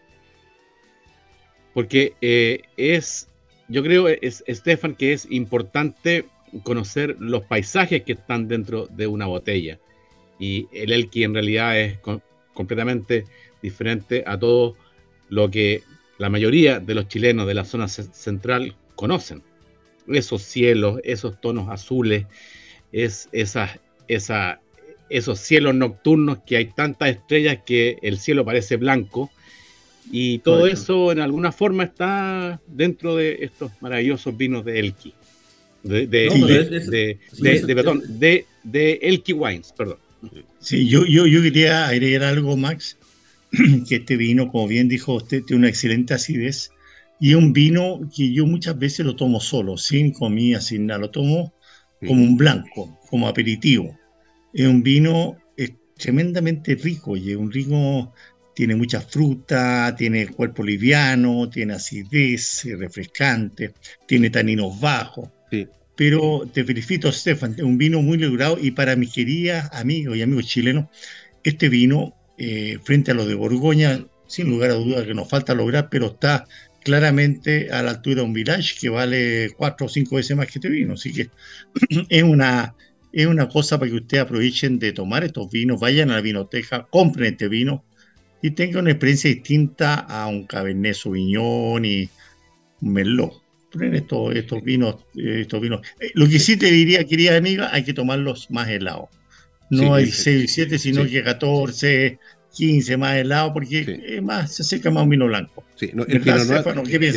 porque eh, es, yo creo, es, Estefan, que es importante conocer los paisajes que están dentro de una botella. Y el Elqui en realidad es completamente diferente a todo lo que la mayoría de los chilenos de la zona central conocen. Esos cielos, esos tonos azules, es, esa, esa, esos cielos nocturnos que hay tantas estrellas que el cielo parece blanco. Y todo eso en alguna forma está dentro de estos maravillosos vinos de Elki. De, de, perdón, de, de Elki Wines, perdón. Sí, yo, yo, yo quería agregar algo, Max, que este vino, como bien dijo usted, tiene una excelente acidez y es un vino que yo muchas veces lo tomo solo, sin comida, sin nada, lo tomo como un blanco, como aperitivo. Es un vino tremendamente rico y es un rico, tiene mucha fruta, tiene cuerpo liviano, tiene acidez, refrescante, tiene taninos bajos. Pero te felicito, Stefan, es un vino muy logrado y para mis queridas amigos y amigos chilenos, este vino eh, frente a lo de Borgoña, sin lugar a dudas que nos falta lograr, pero está claramente a la altura de un Village que vale cuatro o cinco veces más que este vino. Así que es una, es una cosa para que ustedes aprovechen de tomar estos vinos, vayan a la vinoteca, compren este vino y tengan una experiencia distinta a un Cabernet Sauvignon y un Merlot. Estos, estos vinos. Estos vinos. Eh, lo que sí te diría, querida amiga, hay que tomarlos más helados no hay 6 y 7, sino que 14, 15 más helado, porque es más, se acerca más un vino blanco. Sí, no, el ¿Qué piensas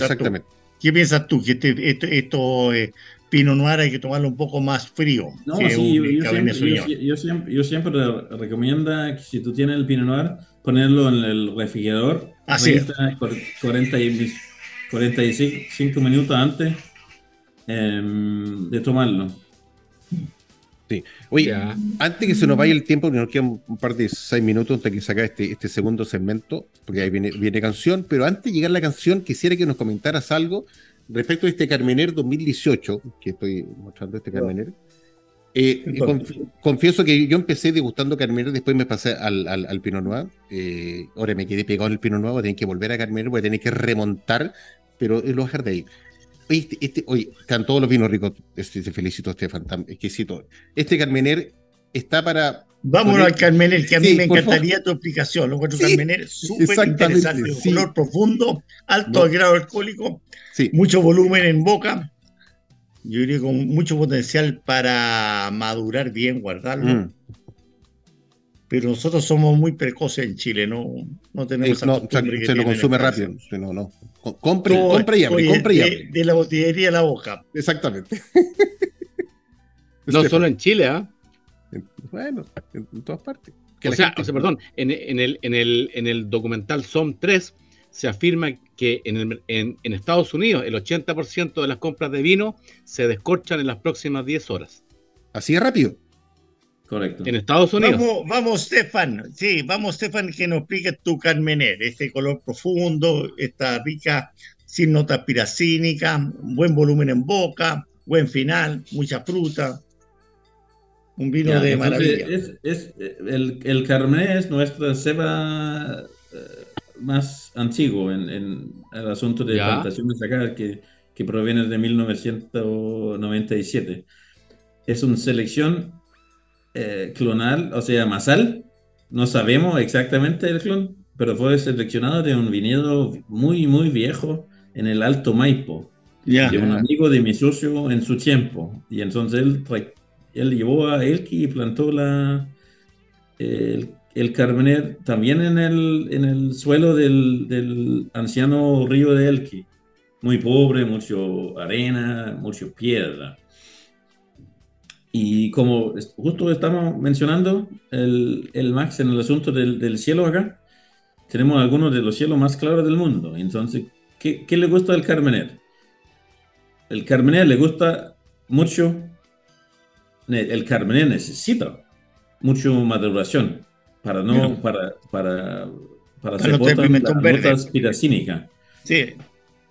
exactamente. tú? ¿Qué piensas tú? Que este, este esto, eh, Pino Noir hay que tomarlo un poco más frío. No, sí, yo, siempre, yo, siempre, recomiendo que si tú tienes el Pino Noir, ponerlo en el refrigerador. Así 40, 45 minutos antes em, de tomarlo. Sí. Oye, antes que se nos vaya el tiempo, que nos quedan un par de seis minutos antes que se este, este segundo segmento, porque ahí viene, viene canción, pero antes de llegar a la canción, quisiera que nos comentaras algo respecto a este Carmener 2018, que estoy mostrando este Carmener. Eh, confieso que yo empecé degustando Carmener, después me pasé al, al, Pinot Noir. Eh, ahora me quedé pegado en el Pinot Noir, voy a tener que volver a Carmener, voy a tener que remontar, pero lo voy a dejar de ahí. Este, este, oye, están todos los vinos ricos. Este, te felicito, Estefan, exquisito. Este Carmener está para. Vámonos al Carmener, que a mí me encantaría tu explicación. Lo encuentro Carmener súper interesante. Sí. Color profundo, alto grado alcohólico, mucho volumen en boca. Yo diría con mucho potencial para madurar bien, guardarlo. Mm pero nosotros somos muy precoces en Chile, no, no tenemos esa no, se, lo consume rápido. No, no. Compre, compre y abre, compre y abre. De, la botillería a la boca. Exactamente. no solo en Chile, ¿ah? Bueno, en, todas partes. o, sea, perdón, en, en, el, en, el, en el documental SOM 3 se afirma que en, el, en, en Estados Unidos el 80% de las compras de vino se descorchan en las próximas 10 horas. Así de rápido. Correcto. En Estados Unidos. Vamos, vamos, Stefan. Sí, vamos, Stefan, que nos explique tu Carmener. Este color profundo, esta rica, sin nota piracínica, buen volumen en boca, buen final, mucha fruta. Un vino de maravilla. Es, el, el Carmener es nuestra ceba eh, más antiguo en, el asunto de plantaciones acá, que, que proviene de 1997. Es una selección eh, clonal, o sea, masal. No sabemos exactamente el clon, pero fue seleccionado de un viñedo muy, muy viejo en el Alto Maipo. De un amigo de mi socio en su tiempo. Y entonces él, él llevó a Elki y plantó la, el, el Carmener también en el, en el suelo del, del anciano río de Elqui. Muy pobre, mucho arena, mucho piedra. Y como justo estamos mencionando, el, el Max en el asunto del, del, cielo acá, tenemos algunos de los cielos más claros del mundo. Entonces, ¿qué, qué le gusta al Carmener? El Carmener le gusta mucho, el Carmener necesita mucho maduración para no, para, para, para, hacer notas piracínicas. Sí.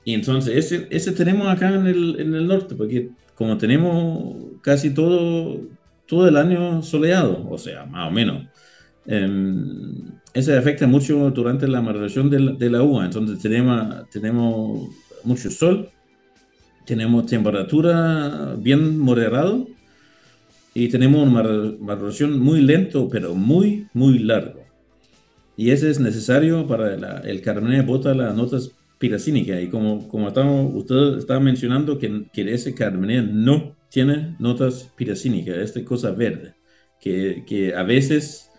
Y entonces, ese, ese tenemos acá en el, en el norte, porque como tenemos casi todo, todo el año soleado, o sea, más o menos, eh, ese afecta mucho durante la maduración de la, de la, uva. Entonces tenemos, tenemos mucho sol, tenemos temperatura bien moderado y tenemos una maduración muy lento, pero muy, muy largo. Y ese es necesario para la, el Cabernet bota las notas piracínicas. Y como, como estamos, usted estaba mencionando que, que ese Cabernet no tiene notas piracínicas, esta cosa verde, que, que a veces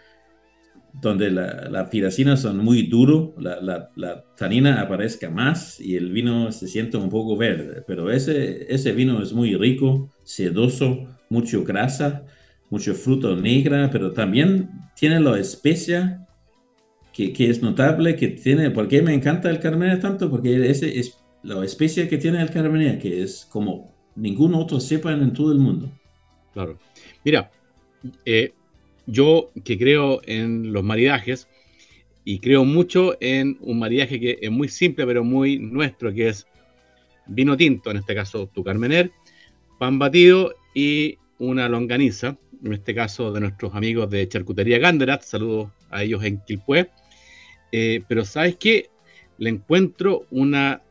donde las la piracinas son muy duros, la, la, la, tanina aparezca más y el vino se siente un poco verde. Pero ese, ese vino es muy rico, sedoso, mucho grasa, mucho fruto negra, pero también tiene la especia que, que, es notable, que tiene, ¿por qué me encanta el Carmener tanto? Porque ese es la especia que tiene el Carmener, que es como ningún otro sepa en todo el mundo. Claro. Mira, eh, yo que creo en los maridajes y creo mucho en un maridaje que es muy simple pero muy nuestro, que es vino tinto, en este caso tu Carmener, pan batido y una longaniza, en este caso de nuestros amigos de Charcutería Ganderat, saludos a ellos en Quilpué. Eh, pero ¿sabes qué? Le encuentro una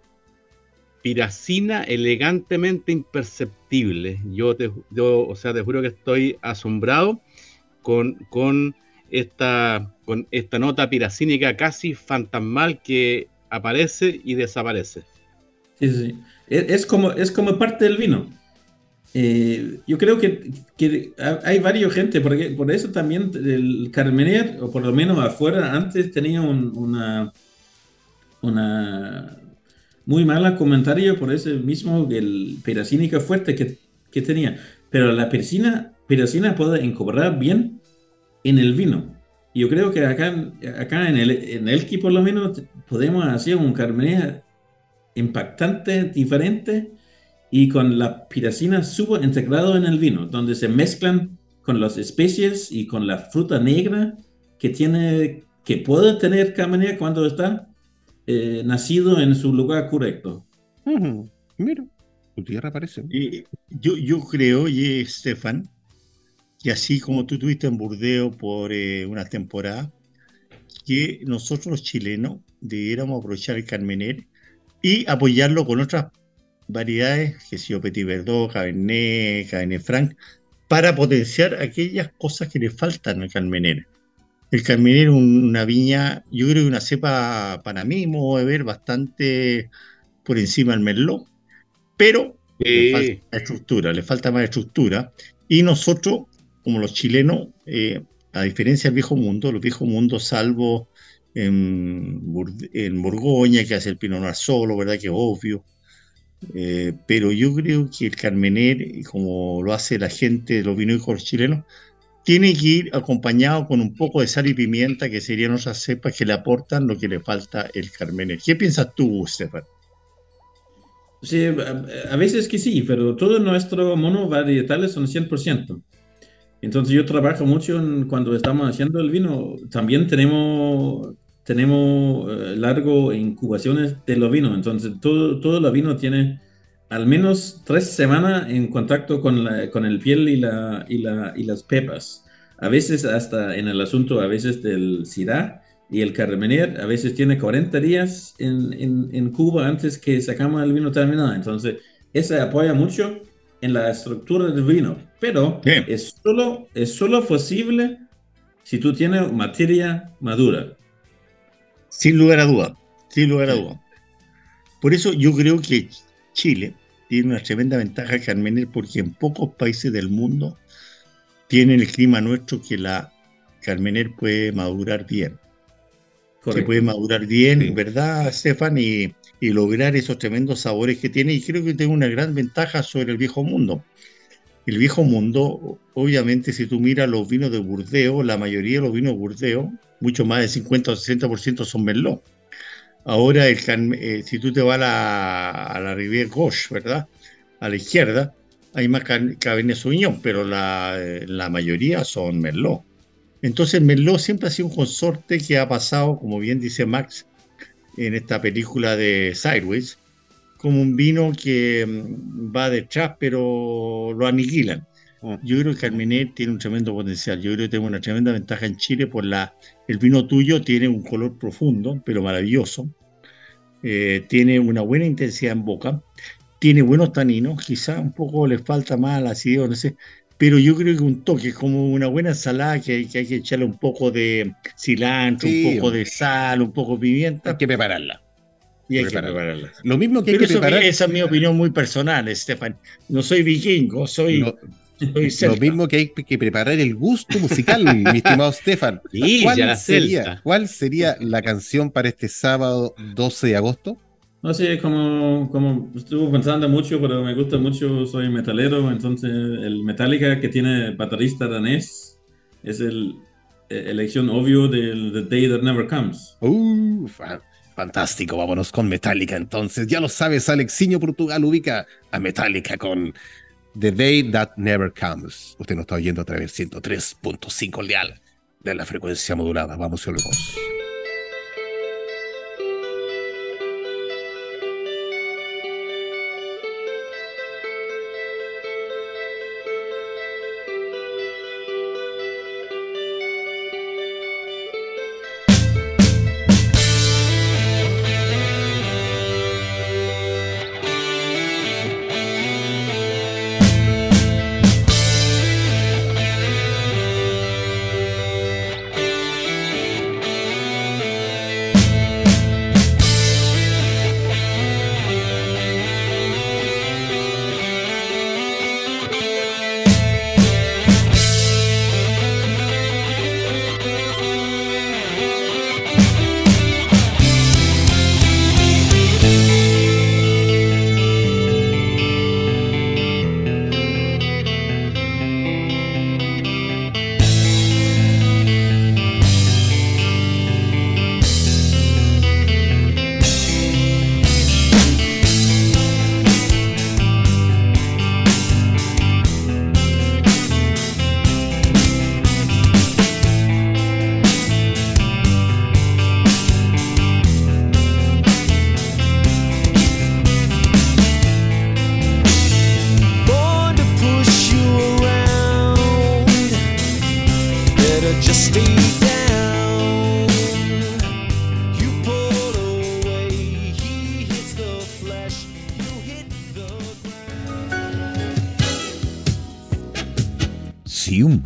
piracina elegantemente imperceptible. Yo, te, yo, o sea, te juro que estoy asombrado con, con, esta, con esta nota piracínica casi fantasmal que aparece y desaparece. Sí, sí. Es, como, es como parte del vino. Eh, yo creo que, que, hay varios gente, porque por eso también el Carmener, o por lo menos afuera, antes tenía una, una muy mala comentario por ese mismo el piracínica fuerte que, que tenía. Pero la piracina piracina puede encobrar bien en el vino. Yo creo que acá, acá en el, en Elqui por lo menos podemos hacer un carmener impactante, diferente y con la piracina subo integrado en el vino, donde se mezclan con las especies y con la fruta negra que tiene, que puede tener Cabernet cuando está eh, nacido en su lugar correcto. Mira, tu tierra aparece. yo, yo creo, y Estefan, y así como tú tuviste en Burdeo por eh, una temporada, que nosotros los chilenos debiéramos aprovechar el Carmener y apoyarlo con otras variedades, que sea Petit Verdot, Cabernet, Cabernet Franc, para potenciar aquellas cosas que le faltan al Carmener. El Carmener es una viña, yo creo que una cepa para mí, modo de ver, bastante por encima del Merlot, pero le falta estructura, le falta más estructura. Y nosotros como los chilenos, eh, a diferencia del viejo mundo, los viejos mundos, salvo en, en, Borgoña, que hace el Pinot Noir solo, ¿verdad? Que es obvio. Eh, pero yo creo que el Carmener, como lo hace la gente de los vinícolas chilenos, tiene que ir acompañado con un poco de sal y pimienta, que serían otras cepas que le aportan lo que le falta el Carmener. ¿Qué piensas tú, Stefan? Sí, a veces que sí, pero todos nuestros monovarietales son 100%. Entonces yo trabajo mucho cuando estamos haciendo el vino. También tenemos, tenemos eh, largo incubaciones de los vinos. Entonces todo, todo el vino tiene al menos tres semanas en contacto con, la, con el piel y, la, y, la, y las pepas. A veces hasta en el asunto, a veces del SIDA y el Carmener, a veces tiene 40 días en, en, en Cuba antes que sacamos el vino terminado. Entonces, eso apoya mucho en la estructura del vino, pero es solo, es solo posible si tú tienes materia madura. Sin lugar a duda, sin lugar a duda. Por eso yo creo que Chile tiene una tremenda ventaja, Carmenel, porque en pocos países del mundo tienen el clima nuestro que la Carmener puede madurar bien. Se puede madurar bien, ¿verdad, Stefan? Y, y, lograr esos tremendos sabores que tiene. Y creo que tiene una gran ventaja sobre el viejo mundo. El viejo mundo, obviamente, si tú miras los vinos de Burdeo, la mayoría de los vinos de Burdeo, mucho más del 50 o 60% son Merlot. Ahora, el, eh, si tú te vas a la, a la Gauche, ¿verdad? A la izquierda, hay más Cabernet Sauvignon, pero la, eh, la mayoría son Merlot. Entonces Merlot siempre ha sido un consorte que ha pasado, como bien dice Max en esta película de Sideways, como un vino que mm, va detrás pero lo aniquilan. Ah. Yo creo que Carmenet tiene un tremendo potencial. Yo creo que tengo una tremenda ventaja en Chile por la... El vino tuyo tiene un color profundo, pero maravilloso. Eh, tiene una buena intensidad en boca. Tiene buenos taninos. Quizá un poco le falta más la acidez, no sé pero yo creo que un toque, como una buena ensalada que hay, que hay que echarle un poco de cilantro, un poco de sal, un poco de pimienta. Hay que prepararla. Y hay que prepararla. Lo mismo que hay que preparar. Esa es mi opinión muy personal, Estefan. No soy vikingo, soy. lo mismo que hay que preparar el gusto musical, mi estimado Stefan. ¿Cuál, sería, ¿Cuál sería la canción para este sábado 12 de agosto? No sé, como, como estuve pensando mucho, pero me gusta mucho, soy metalero, entonces el Metallica que tiene baterista danés es el e, elección obvio del The Day That Never Comes. Uh, fantástico, vámonos con Metallica entonces. Ya lo sabes, Alexiño Portugal ubica a Metallica con The Day That Never Comes. Usted nos está oyendo a través de 103.5 leal de la frecuencia modulada. Vamos y volvemos.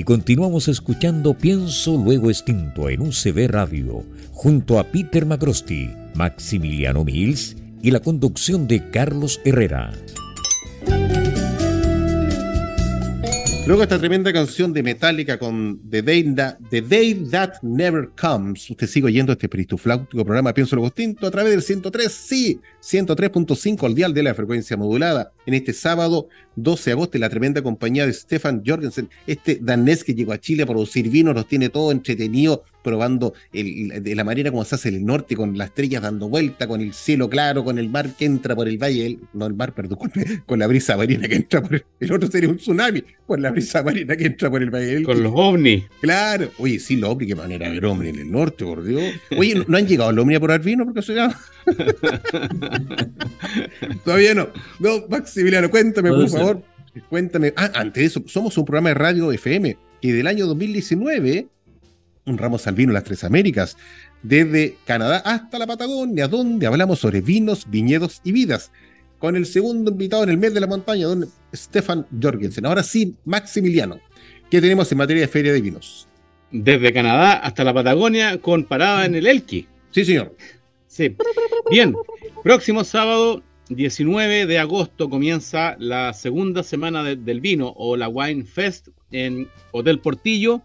Y continuamos escuchando Pienso Luego Extinto en UCB Radio, junto a Peter Macrosti, Maximiliano Mills y la conducción de Carlos Herrera. Luego esta tremenda canción de Metallica con The Day, The Day That Never Comes. Usted sigue oyendo este peristufláutico programa Pienso Luego Extinto a través del 103, sí, 103.5 al dial de la frecuencia modulada. En este sábado 12 de agosto, la tremenda compañía de Stefan Jorgensen, este danés que llegó a Chile a producir vino, nos tiene todo entretenido probando de la manera como se hace el norte, con las estrellas dando vuelta, con el cielo claro, con el mar que entra por el valle, no el mar, perdón, con la brisa marina que entra por el, otro sería un tsunami, por la brisa marina que entra por el valle. Con los ovnis. Claro, oye, sí, los ovnis, qué manera de ver ovnis en el norte, por Dios. Oye, ¿no, han llegado los ovnis a probar vino? Porque se Todavía no. No, Maximiliano, cuéntame, por favor. Cuéntame, ah, antes de eso, somos un programa de radio FM que del año 2019 honramos al vino en las tres Américas, desde Canadá hasta la Patagonia, donde hablamos sobre vinos, viñedos y vidas, con el segundo invitado en el mes de la montaña, don Stefan Jorgensen. Ahora sí, Maximiliano, ¿qué tenemos en materia de feria de vinos? Desde Canadá hasta la Patagonia, con parada en el Elqui. Sí, señor. Sí. Bien, próximo sábado 19 de agosto comienza la segunda semana del vino o la Wine Fest en Hotel Portillo.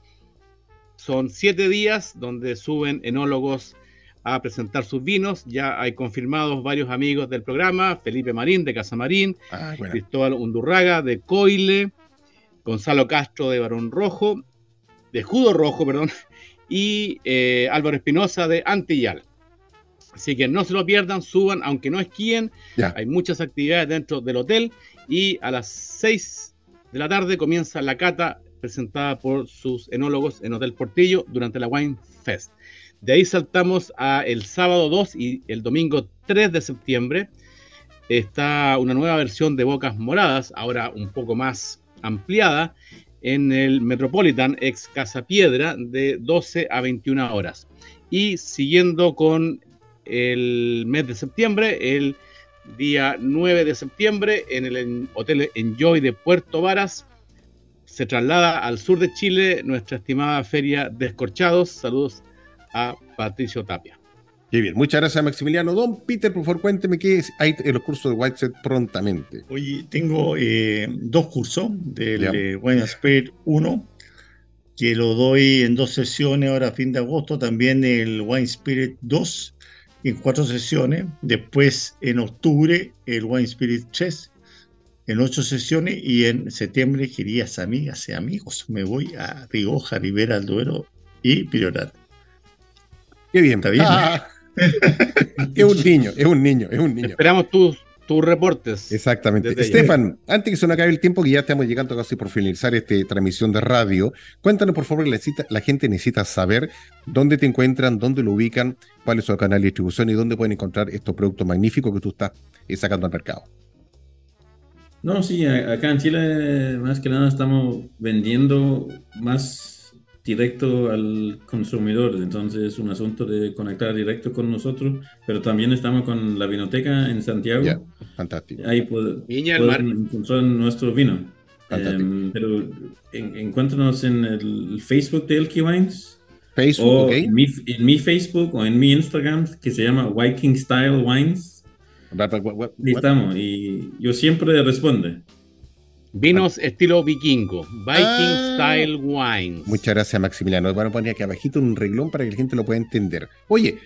Son siete días donde suben enólogos a presentar sus vinos. Ya hay confirmados varios amigos del programa: Felipe Marín de Casa Marín, ah, Cristóbal Undurraga de Coile, Gonzalo Castro de Barón Rojo, de Judo Rojo, perdón, y eh, Álvaro Espinosa de Antillal. Así que no se lo pierdan, suban, aunque no esquíen. Hay muchas actividades dentro del hotel. Y a las 6 de la tarde comienza la cata presentada por sus enólogos en Hotel Portillo durante la Wine Fest. De ahí saltamos a el sábado 2 y el domingo 3 de septiembre. Está una nueva versión de Bocas Moradas, ahora un poco más ampliada, en el Metropolitan ex Casa Piedra de 12 a 21 horas. Y siguiendo con el mes de septiembre, el día 9 de septiembre, en el Hotel Enjoy de Puerto Varas. Se traslada al sur de Chile nuestra estimada feria de escorchados. Saludos a Patricio Tapia. Qué bien, muchas gracias Maximiliano. Don Peter, por favor, cuénteme qué hay en los cursos de Whiteset prontamente. Oye, tengo eh, dos cursos del eh, Wine Spirit 1, que lo doy en dos sesiones ahora a fin de agosto. También el Wine Spirit 2, en cuatro sesiones. Después, en octubre, el Wine Spirit 3 en ocho sesiones. Y en septiembre, queridas amigas y amigos, me voy a Rioja, Rivera del Duero y Priorat. Qué bien. Está bien. Ah. es un niño, es un niño, es un niño. Esperamos tus tus reportes. Exactamente. Estefan, antes que se nos acabe el tiempo, que ya estamos llegando casi por finalizar esta transmisión de radio, cuéntanos por favor, la, la gente necesita saber dónde te encuentran, dónde lo ubican, cuál es su canal de distribución y dónde pueden encontrar estos productos magníficos que tú estás sacando al mercado. No, sí, acá en Chile más que nada estamos vendiendo más directo al consumidor, entonces es un asunto de conectar directo con nosotros, pero también estamos con la vinoteca en Santiago. fantástico. Ahí pueden encontrar nuestro vino. Eh, pero en, encuéntranos en el Facebook de Elky Wines. Facebook, o en, mi, Facebook o en mi Instagram que se llama Viking Style Wines. Ahí estamos y yo siempre respondo. Vinos estilo vikingo, Viking ah. Style Wines. Muchas gracias, Maximiliano. Van a poner aquí abajito un reglón para que la gente lo pueda entender. Oye,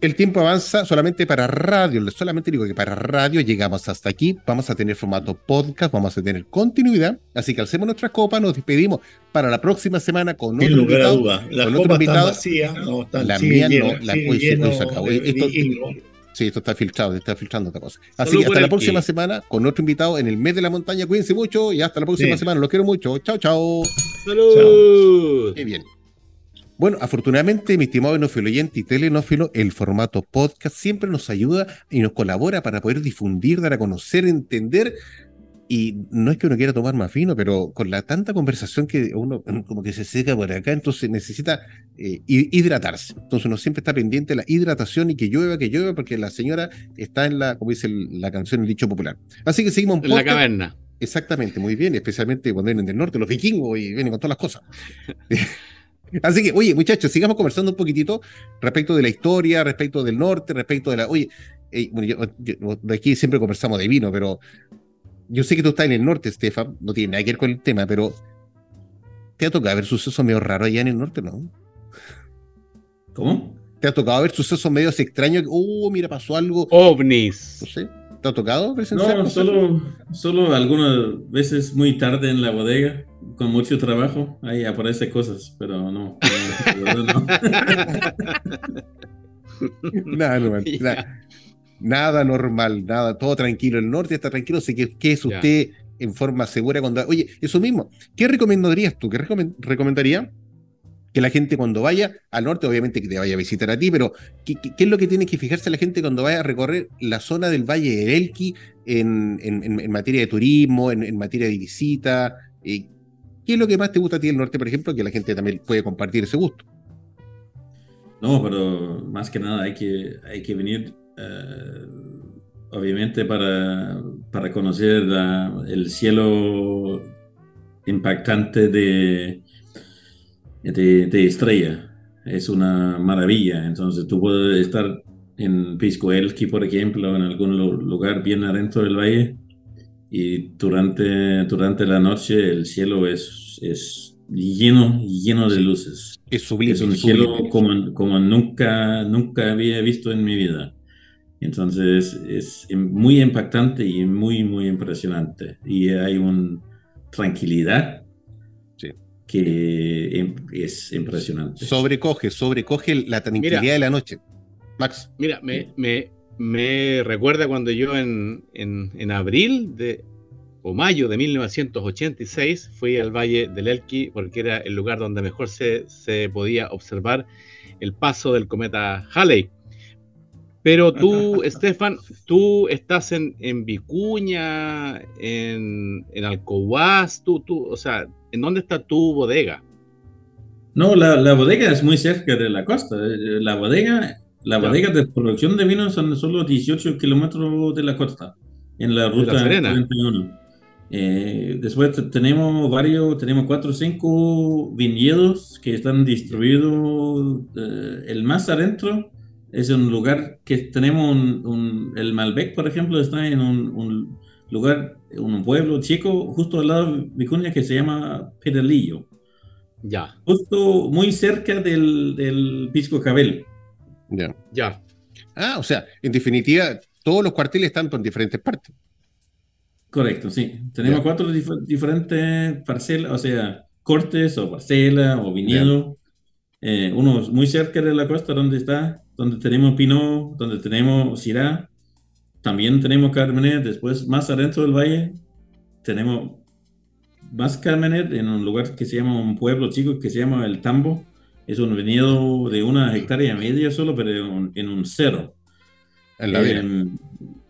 el tiempo avanza solamente para radio. Solamente digo que para radio llegamos hasta aquí. Vamos a tener formato podcast, vamos a tener continuidad. Así que hacemos nuestra copa, nos despedimos para la próxima semana con otro invitado. La con otro invitado. Vacía, no, la mía no, la pues, acabó. Esto, Sí, esto está filtrado, está filtrando otra cosa. Así que hasta la próxima semana con otro invitado en el mes de la montaña. Cuídense mucho y hasta la próxima semana. Los quiero mucho. Chao, chao. Salud. Qué bien. Bueno, afortunadamente, mi estimado enófilo oyente y telenófilo, el formato podcast siempre nos ayuda y nos colabora para poder difundir, dar a conocer, entender y no es que uno quiera tomar más vino, pero con la tanta conversación que uno como que se seca por acá, entonces necesita eh, hidratarse. Entonces uno siempre está pendiente de la hidratación y que llueva, que llueva, porque la señora está en la, como dice la canción, el dicho popular. Así que seguimos En la caverna. Exactamente, muy bien, especialmente cuando vienen del norte, los vikingos y vienen con todas las cosas. Así que, oye, muchachos, sigamos conversando un poquitito respecto de la historia, respecto del norte, respecto de la. Oye, eh, bueno, de aquí siempre conversamos de vino, pero yo sé que tú estás en el norte, Stefan, no tiene nada que ver con el tema, pero ¿te ha tocado ver sucesos medio raros allá en el norte, no? ¿Cómo? ¿Te ha tocado ver sucesos medio extraños? Oh, mira, pasó algo. OVNIs. No sé. ¿Te ha tocado presenciar? No, solo, solo algunas veces muy tarde en la bodega, con mucho trabajo, ahí aparecen cosas, pero no. no, no. nada, no, nada. Nada normal, nada, todo tranquilo. El norte está tranquilo, sé que, es usted en forma segura cuando. Oye, eso mismo, ¿qué recomendarías tú? ¿Qué recomendaría? que la gente cuando vaya al norte, obviamente que te vaya a visitar a ti, pero ¿qué, es lo que tiene que fijarse la gente cuando vaya a recorrer la zona del Valle del Elqui en, materia de turismo, en, materia de visita? Eh, ¿Qué es lo que más te gusta a ti del norte, por ejemplo, que la gente también puede compartir ese gusto? No, pero más que nada hay que, hay que venir, eh, obviamente, para, para conocer el cielo impactante de, de, estrella. Es una maravilla. Entonces tú puedes estar en Pisco Elqui, por ejemplo, en algún lugar bien adentro del valle y durante, durante la noche el cielo es, es lleno, lleno de luces. Es sublime. Es un cielo como, como nunca, nunca había visto en mi vida. Entonces es muy impactante y muy, muy impresionante. Y hay una tranquilidad que em, es impresionante. Sobrecoge, sobrecoge la tranquilidad de la noche. Max. Mira, me, me, me recuerda cuando yo en, en, en, abril de, o mayo de 1986 fui al Valle del Elqui porque era el lugar donde mejor se, se podía observar el paso del cometa Halley. Pero tú, Estefan, tú estás en, en Vicuña, en, en Alcohuas, tú, tú, o sea, ¿en dónde está tu bodega? No, la, la, bodega es muy cerca de la costa. Eh, la bodega, la bodega de producción de vino son solo 18 kilómetros de la costa, en la ruta la 41. Eh, después tenemos varios, tenemos cuatro o cinco viñedos que están distribuidos. Eh, el más adentro es un lugar que tenemos un, el Malbec, por ejemplo, está en un, lugar, un pueblo chico, justo al lado de Vicuña, que se llama Pedalillo. Ya. Justo muy cerca del, del Pisco Cabel. Ya. Ya. Ah, o sea, en definitiva, todos los cuarteles están en diferentes partes. Correcto, sí. Tenemos cuatro diferentes parcelas, o sea, cortes o parcelas o viñedos. Eh, uno muy cerca de la costa donde está donde tenemos Pinot, donde tenemos Syrah, también tenemos Carmenet, después más adentro del valle tenemos más Carmenet en un lugar que se llama un pueblo chico que se llama El Tambo, es un viñedo de una hectárea media solo, pero en un, cero. En la eh,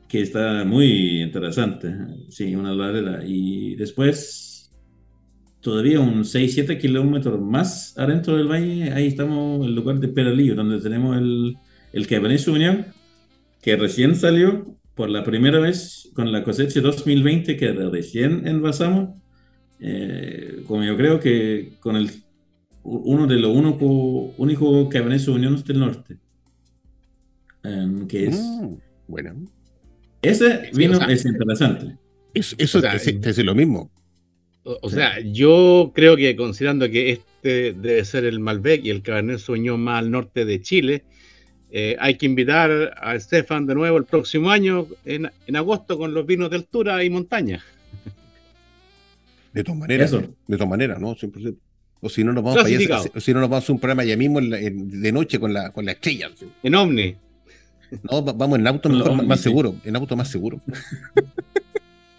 que está muy interesante, sí, una ladera. Y después todavía un 6-7 kilómetros más adentro del valle, ahí estamos en el lugar de Peralillo, donde tenemos el, el Cabernet Sauvignon, que recién salió por la primera vez con la cosecha 2020 que recién envasamos, eh, como yo creo que con el uno de los únicos Cabernet Sauvignon del norte, em, que es... Mm, bueno. Ese vino es interesante. Eso, eso es lo mismo. O, sea, yo creo que considerando que este debe ser el Malbec y el Cabernet Sauvignon más al norte de Chile, eh, hay que invitar a Estefan de nuevo el próximo año, en, agosto, con los vinos de altura y montaña. De todas maneras, de todas maneras, ¿no? O si no nos vamos, a, si no nos vamos a hacer un programa ya mismo de noche con la, con la estrella. En Omni. No, vamos en auto más seguro, en auto más seguro.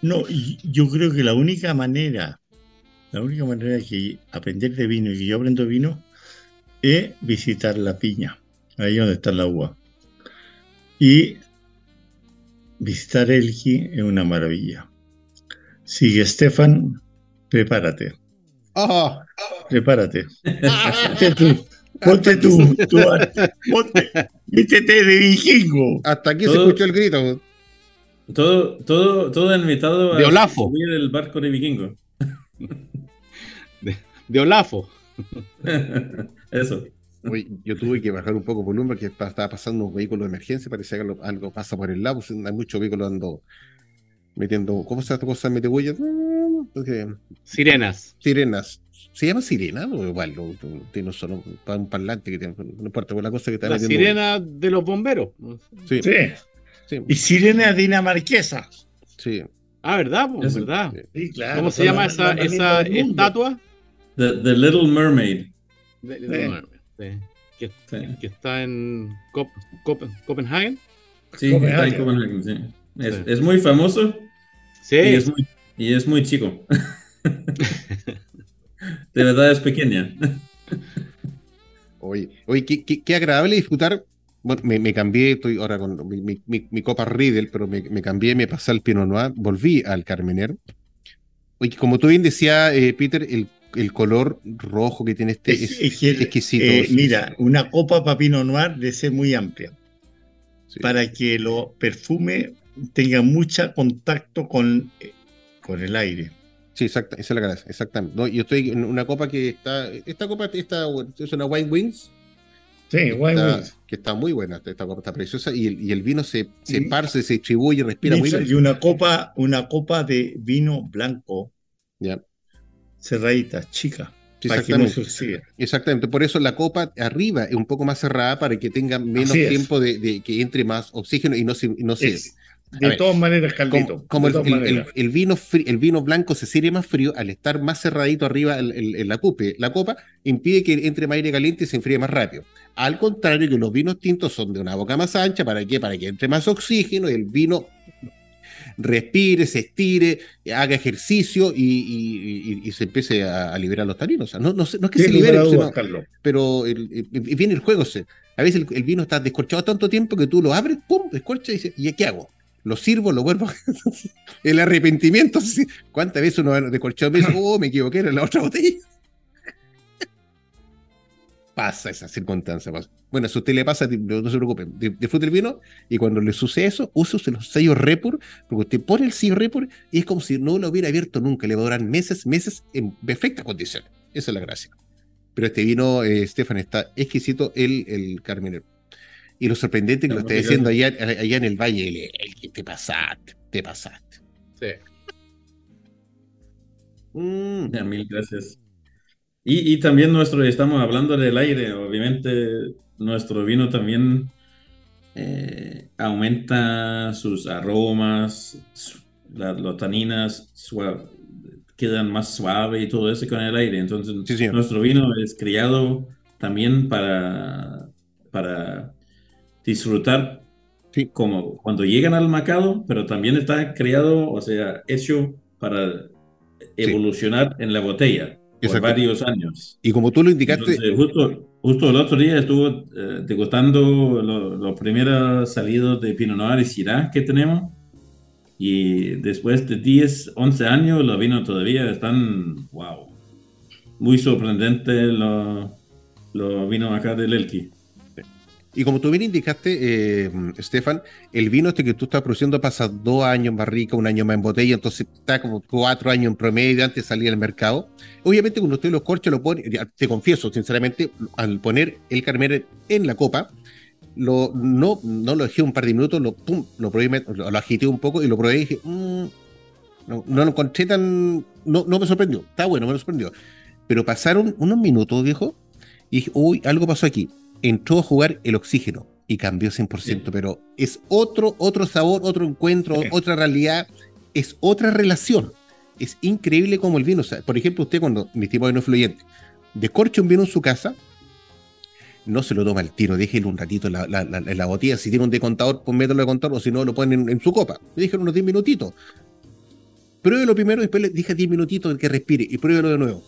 No, yo creo que la única manera, la única manera de que aprender de vino y que yo aprendo vino es visitar la piña, ahí donde está la uva. Y visitar Elqui es una maravilla. Sigue Estefan, prepárate. Oh. Prepárate. Ponte tú, ponte tú, ponte, vístete de vikingo. Hasta aquí se escuchó el grito. Todo, todo, todo invitado de a subir el barco de vikingo. De, Olafo. Eso. yo tuve que bajar un poco el volumen porque estaba pasando un vehículo de emergencia, parecía que algo, pasa por el lado, pues, hay muchos vehículos andando metiendo, ¿cómo se llama esta cosa? Mete Sirenas. Sirenas. ¿Se llama sirena? O igual, tiene solo un parlante que tiene, no importa, la cosa que está La sirena de los bomberos. sí. Y sirena dinamarquesa. Sí. Ah, ¿verdad? Pues, ¿verdad? Sí, claro. ¿Cómo se llama esa, esa estatua? The, Little Mermaid. The Little Mermaid. Sí. Que, está en Copenhagen. Sí, está en Copenhagen, sí. Es, es, muy famoso. Sí. Y es muy, y es muy chico. de verdad es pequeña. Oye, oye qué, agradable disfrutar. Bueno, me, cambié, estoy ahora con mi, copa Riddle, pero me, cambié, me pasé al Pinot Noir, volví al Carmener. Oye, como tú bien decías, eh, Peter, el, color rojo que tiene este es, exquisito. Eh, mira, una copa para Pinot Noir debe ser muy amplia. Para que lo perfume tenga mucho contacto con, eh, con el aire. Sí, exacta, esa es la gracia, exactamente. No, yo estoy en una copa que está, esta copa está, es una Wine Wings. Sí, Wine Wings. Que está muy buena, esta copa está preciosa y el, y el vino se, se parse, se distribuye, respira muy bien. Y una copa, una copa de vino blanco. Ya. Cerradita, chica. exactamente. exactamente. Por eso la copa arriba es un poco más cerrada para que tenga menos tiempo de, de, que entre más oxígeno y no se, no se, de todas maneras, Caldito. Como, el, vino el vino blanco se sirve más frío, al estar más cerradito arriba en, la, cupe, la copa, impide que entre más aire caliente y se enfríe más rápido. Al contrario, que los vinos tintos son de una boca más ancha, ¿para qué? Para que entre más oxígeno y el vino respire, se estire, haga ejercicio y, se empiece a, liberar los taninos. no, no, es que se libere, pero viene el juego. a veces el, vino está descorchado tanto tiempo que tú lo abres, pum, descorcha y dices, ¿y qué hago? lo sirvo, lo vuelvo. el arrepentimiento. ¿Cuántas veces uno descorchado me dice, oh, me equivoqué, en la otra botella? Pasa esa circunstancia. Bueno, si a usted le pasa, no se preocupe, disfrute el vino y cuando le sucede eso, use los sellos Repur, porque usted pone el sello Repur y es como si no lo hubiera abierto nunca, le va a durar meses, meses en perfecta condición. Esa es la gracia. Pero este vino, eh, Stefan, está exquisito, el, el Carmenero. Y lo sorprendente que lo esté diciendo allá, allá en el valle, el, te pasaste, te pasaste. Sí. Mm. mil gracias. Y, y, también nuestro, estamos hablando del aire, obviamente nuestro vino también eh, aumenta sus aromas, las taninas quedan más suaves y todo eso con el aire. Entonces, nuestro vino es criado también para, para disfrutar como cuando llegan al mercado, pero también está creado, o sea, hecho para evolucionar en la botella por varios años. Y como tú lo indicaste... justo, justo el otro día estuvo eh, degustando los primeros salidos de Pinot Noir y Syrah que tenemos. Y después de 10, 11 años, los vinos todavía están, wow, muy sorprendente los, los vinos acá del Elqui. Y como tú bien indicaste, eh, Stefan, el vino este que tú estás produciendo pasa dos años más rico, un año más en botella, entonces está como cuatro años en promedio antes de salir al mercado. Obviamente, cuando usted los corcha, lo pone, te confieso, sinceramente, al poner el carmer en la copa, lo, no, no lo dejé un par de minutos, lo, pum, lo, probé, lo, agité un poco y lo probé y dije, mm, no, no, lo encontré tan. No, no me sorprendió, está bueno, me sorprendió. Pero pasaron unos minutos, viejo, y dije, uy, algo pasó aquí entró a jugar el oxígeno y cambió 100%, pero es otro, otro sabor, otro encuentro, otra realidad, es otra relación. Es increíble como el vino, por ejemplo, usted cuando, mi tipo de no fluyente, descorcha un vino en su casa, no se lo toma al tiro, déjelo un ratito en la, botella, si tiene un decontador, pues mételo de contador, o si no, lo ponen en, su copa, déjelo unos 10 minutitos. Pruébelo primero, después le dije 10 minutitos que respire y pruébelo de nuevo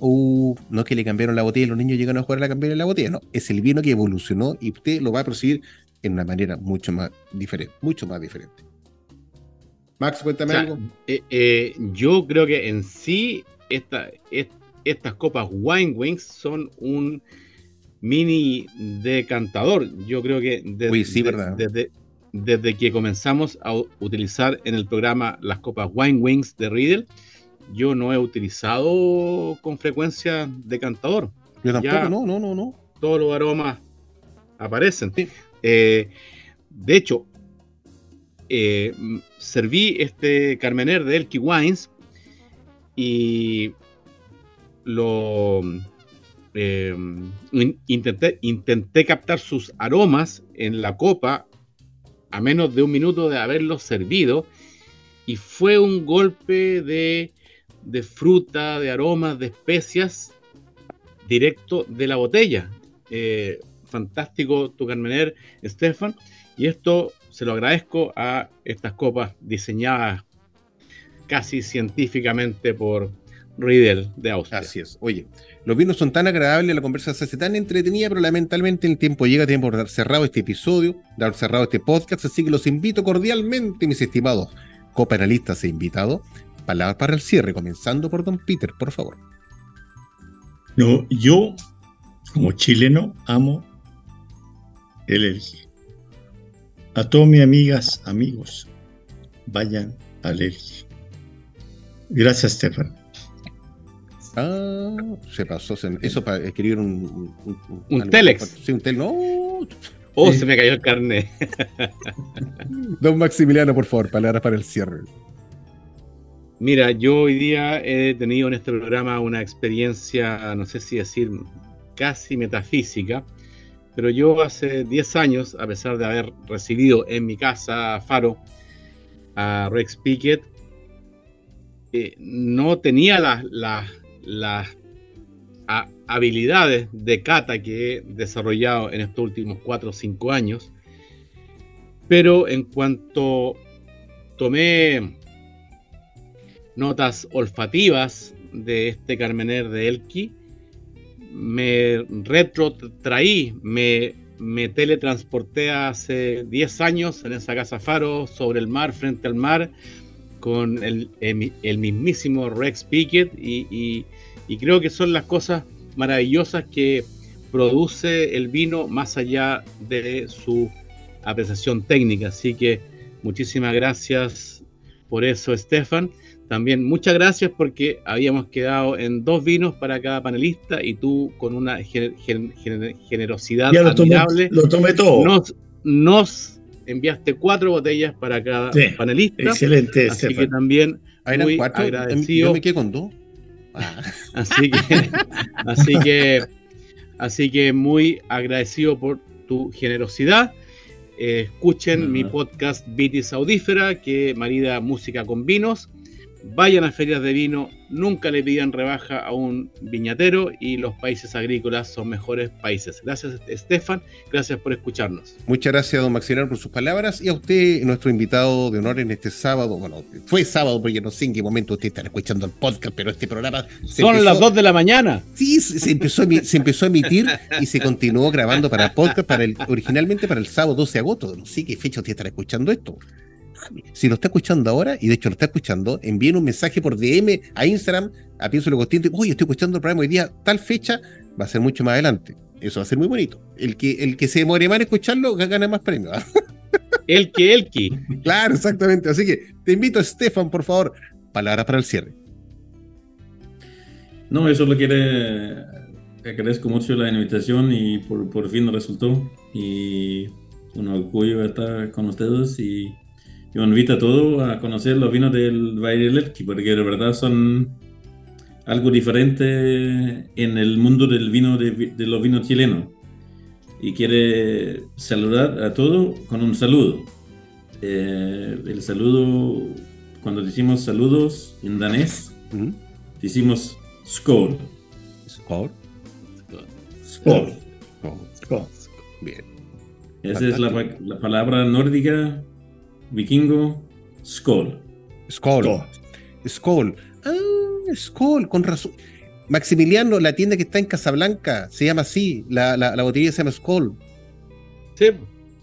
uh, no es que le cambiaron la botella y los niños llegan a jugar a la cambiar la botella, no, es el vino que evolucionó y usted lo va a percibir en una manera mucho más diferente, mucho más diferente. Max, cuéntame algo. Eh, eh, yo creo que en sí estas copas Wine Wings son un mini decantador. Yo creo que desde, desde que comenzamos a utilizar en el programa las copas Wine Wings de Riddle, yo no he utilizado con frecuencia decantador. Yo tampoco, no, no, no, no. Todos los aromas aparecen. Eh, de hecho, eh, serví este Carmener de Elky Wines y lo eh, intenté, intenté captar sus aromas en la copa a menos de un minuto de haberlos servido y fue un golpe de de fruta, de aromas, de especias, directo de la botella. Eh, fantástico tu Carmener, Stefan. Y esto se lo agradezco a estas copas diseñadas casi científicamente por Riedel de Austria. Así es. Oye, los vinos son tan agradables, la conversa se hace tan entretenida, pero lamentablemente el tiempo llega, tiempo de dar cerrado este episodio, dar cerrado este podcast, así que los invito cordialmente, mis estimados copanalistas e invitados, palabras para el cierre, comenzando por don Peter, por favor. No, yo, como chileno, amo el Elgi. A todas mis amigas, amigos, vayan al Elgi. Gracias, Stefan. Ah, se pasó. eso para escribir un. Un, telex. Sí, un telex. No. Oh, se me cayó el carnet. Don Maximiliano, por favor, palabras para el cierre. Mira, yo hoy día he tenido en este programa una experiencia, no sé si decir casi metafísica, pero yo hace 10 años, a pesar de haber recibido en mi casa Faro a Rex Pickett, eh, no tenía las las habilidades de kata que he desarrollado en estos últimos 4 o 5 años. Pero en cuanto tomé notas olfativas de este Carmener de Elki, me retrotraí, me, teletransporté hace 10 años en esa casa faro sobre el mar, frente al mar, con el, mismísimo Rex Pickett y, creo que son las cosas maravillosas que produce el vino más allá de su apreciación técnica. Así que muchísimas gracias por eso, Stefan. También muchas gracias porque habíamos quedado en dos vinos para cada panelista y tú con una generosidad ya lo admirable. lo tomé todo. Nos, nos enviaste cuatro botellas para cada panelista. Excelente, Así que también muy cuatro? agradecido. Yo me quedé con dos. Ah. Así que, así que, así que muy agradecido por tu generosidad. Eh, escuchen mi podcast Vitis Audífera, que marida música con vinos vayan a ferias de vino, nunca le pidan rebaja a un viñatero y los países agrícolas son mejores países. Gracias, Estefan, gracias por escucharnos. Muchas gracias, don Maximiliano, por sus palabras y a usted, nuestro invitado de honor en este sábado. Bueno, fue sábado porque no sé en qué momento usted está escuchando el podcast, pero este programa. son las 2 de la mañana. Sí, se empezó, a, se empezó a emitir y se continuó grabando para podcast, para el, originalmente para el sábado 12 de agosto. No sé qué fecha usted estará escuchando esto si lo está escuchando ahora, y de hecho lo está escuchando, envíen un mensaje por DM a Instagram, a Pienso lo Consciente, oye, estoy escuchando el programa hoy día, tal fecha, va a ser mucho más adelante. Eso va a ser muy bonito. El que, el que se demore más en escucharlo gana más premios. ¿ah? el que, el que. Claro, exactamente. Así que te invito, Estefan, por favor, palabras para el cierre. No, eso lo quiere. Agradezco mucho la invitación y por, por fin resultó. Y un orgullo estar con ustedes y yo invito a todos a conocer los vinos del Valle porque de verdad son algo diferente en el mundo del vino de, los vinos chilenos. Y quiere saludar a todos con un saludo. Eh, el saludo, cuando decimos saludos en danés, decimos skål. Skål. Skål. Bien. Esa es la, la palabra nórdica vikingo, Skoll. Skoll. Skoll. Ah, Skoll, con razón. Maximiliano, la tienda que está en Casablanca, se llama así, la, la, botella se llama Skoll. Sí,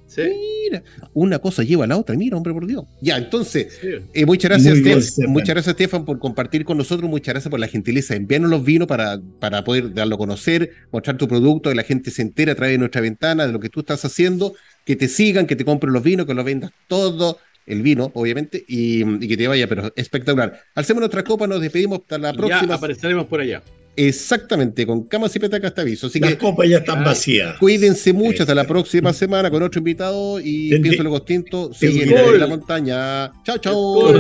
sí. Mira, una cosa lleva a la otra, mira, hombre, por Dios. Ya, entonces, eh, muchas gracias, Muchas gracias, Stefan, por compartir con nosotros. Muchas gracias por la gentileza. Envíanos los vinos para, para poder darlo a conocer, mostrar tu producto, que la gente se entere a través de nuestra ventana de lo que tú estás haciendo que te sigan, que te compren los vinos, que los vendas todo el vino, obviamente, y, que te vaya, pero espectacular. Hacemos nuestra copa, nos despedimos hasta la próxima. Ya apareceremos por allá. Exactamente, con camas y petacas te aviso. Así Las copas ya están vacías. Cuídense mucho hasta la próxima semana con otro invitado y pienso luego tinto siguen en la montaña. Chao, chao.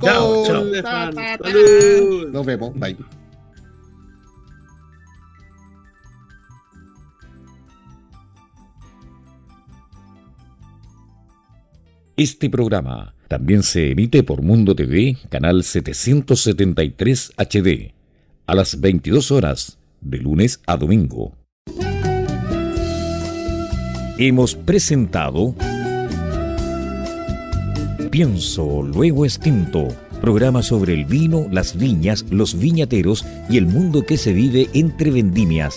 Chao, chao. Nos vemos. Bye. Este programa también se emite por Mundo TV, canal 773 HD, a las 22 horas, de lunes a domingo. Hemos presentado Pienso Luego Extinto programa sobre el vino, las viñas, los viñateros y el mundo que se vive entre vendimias.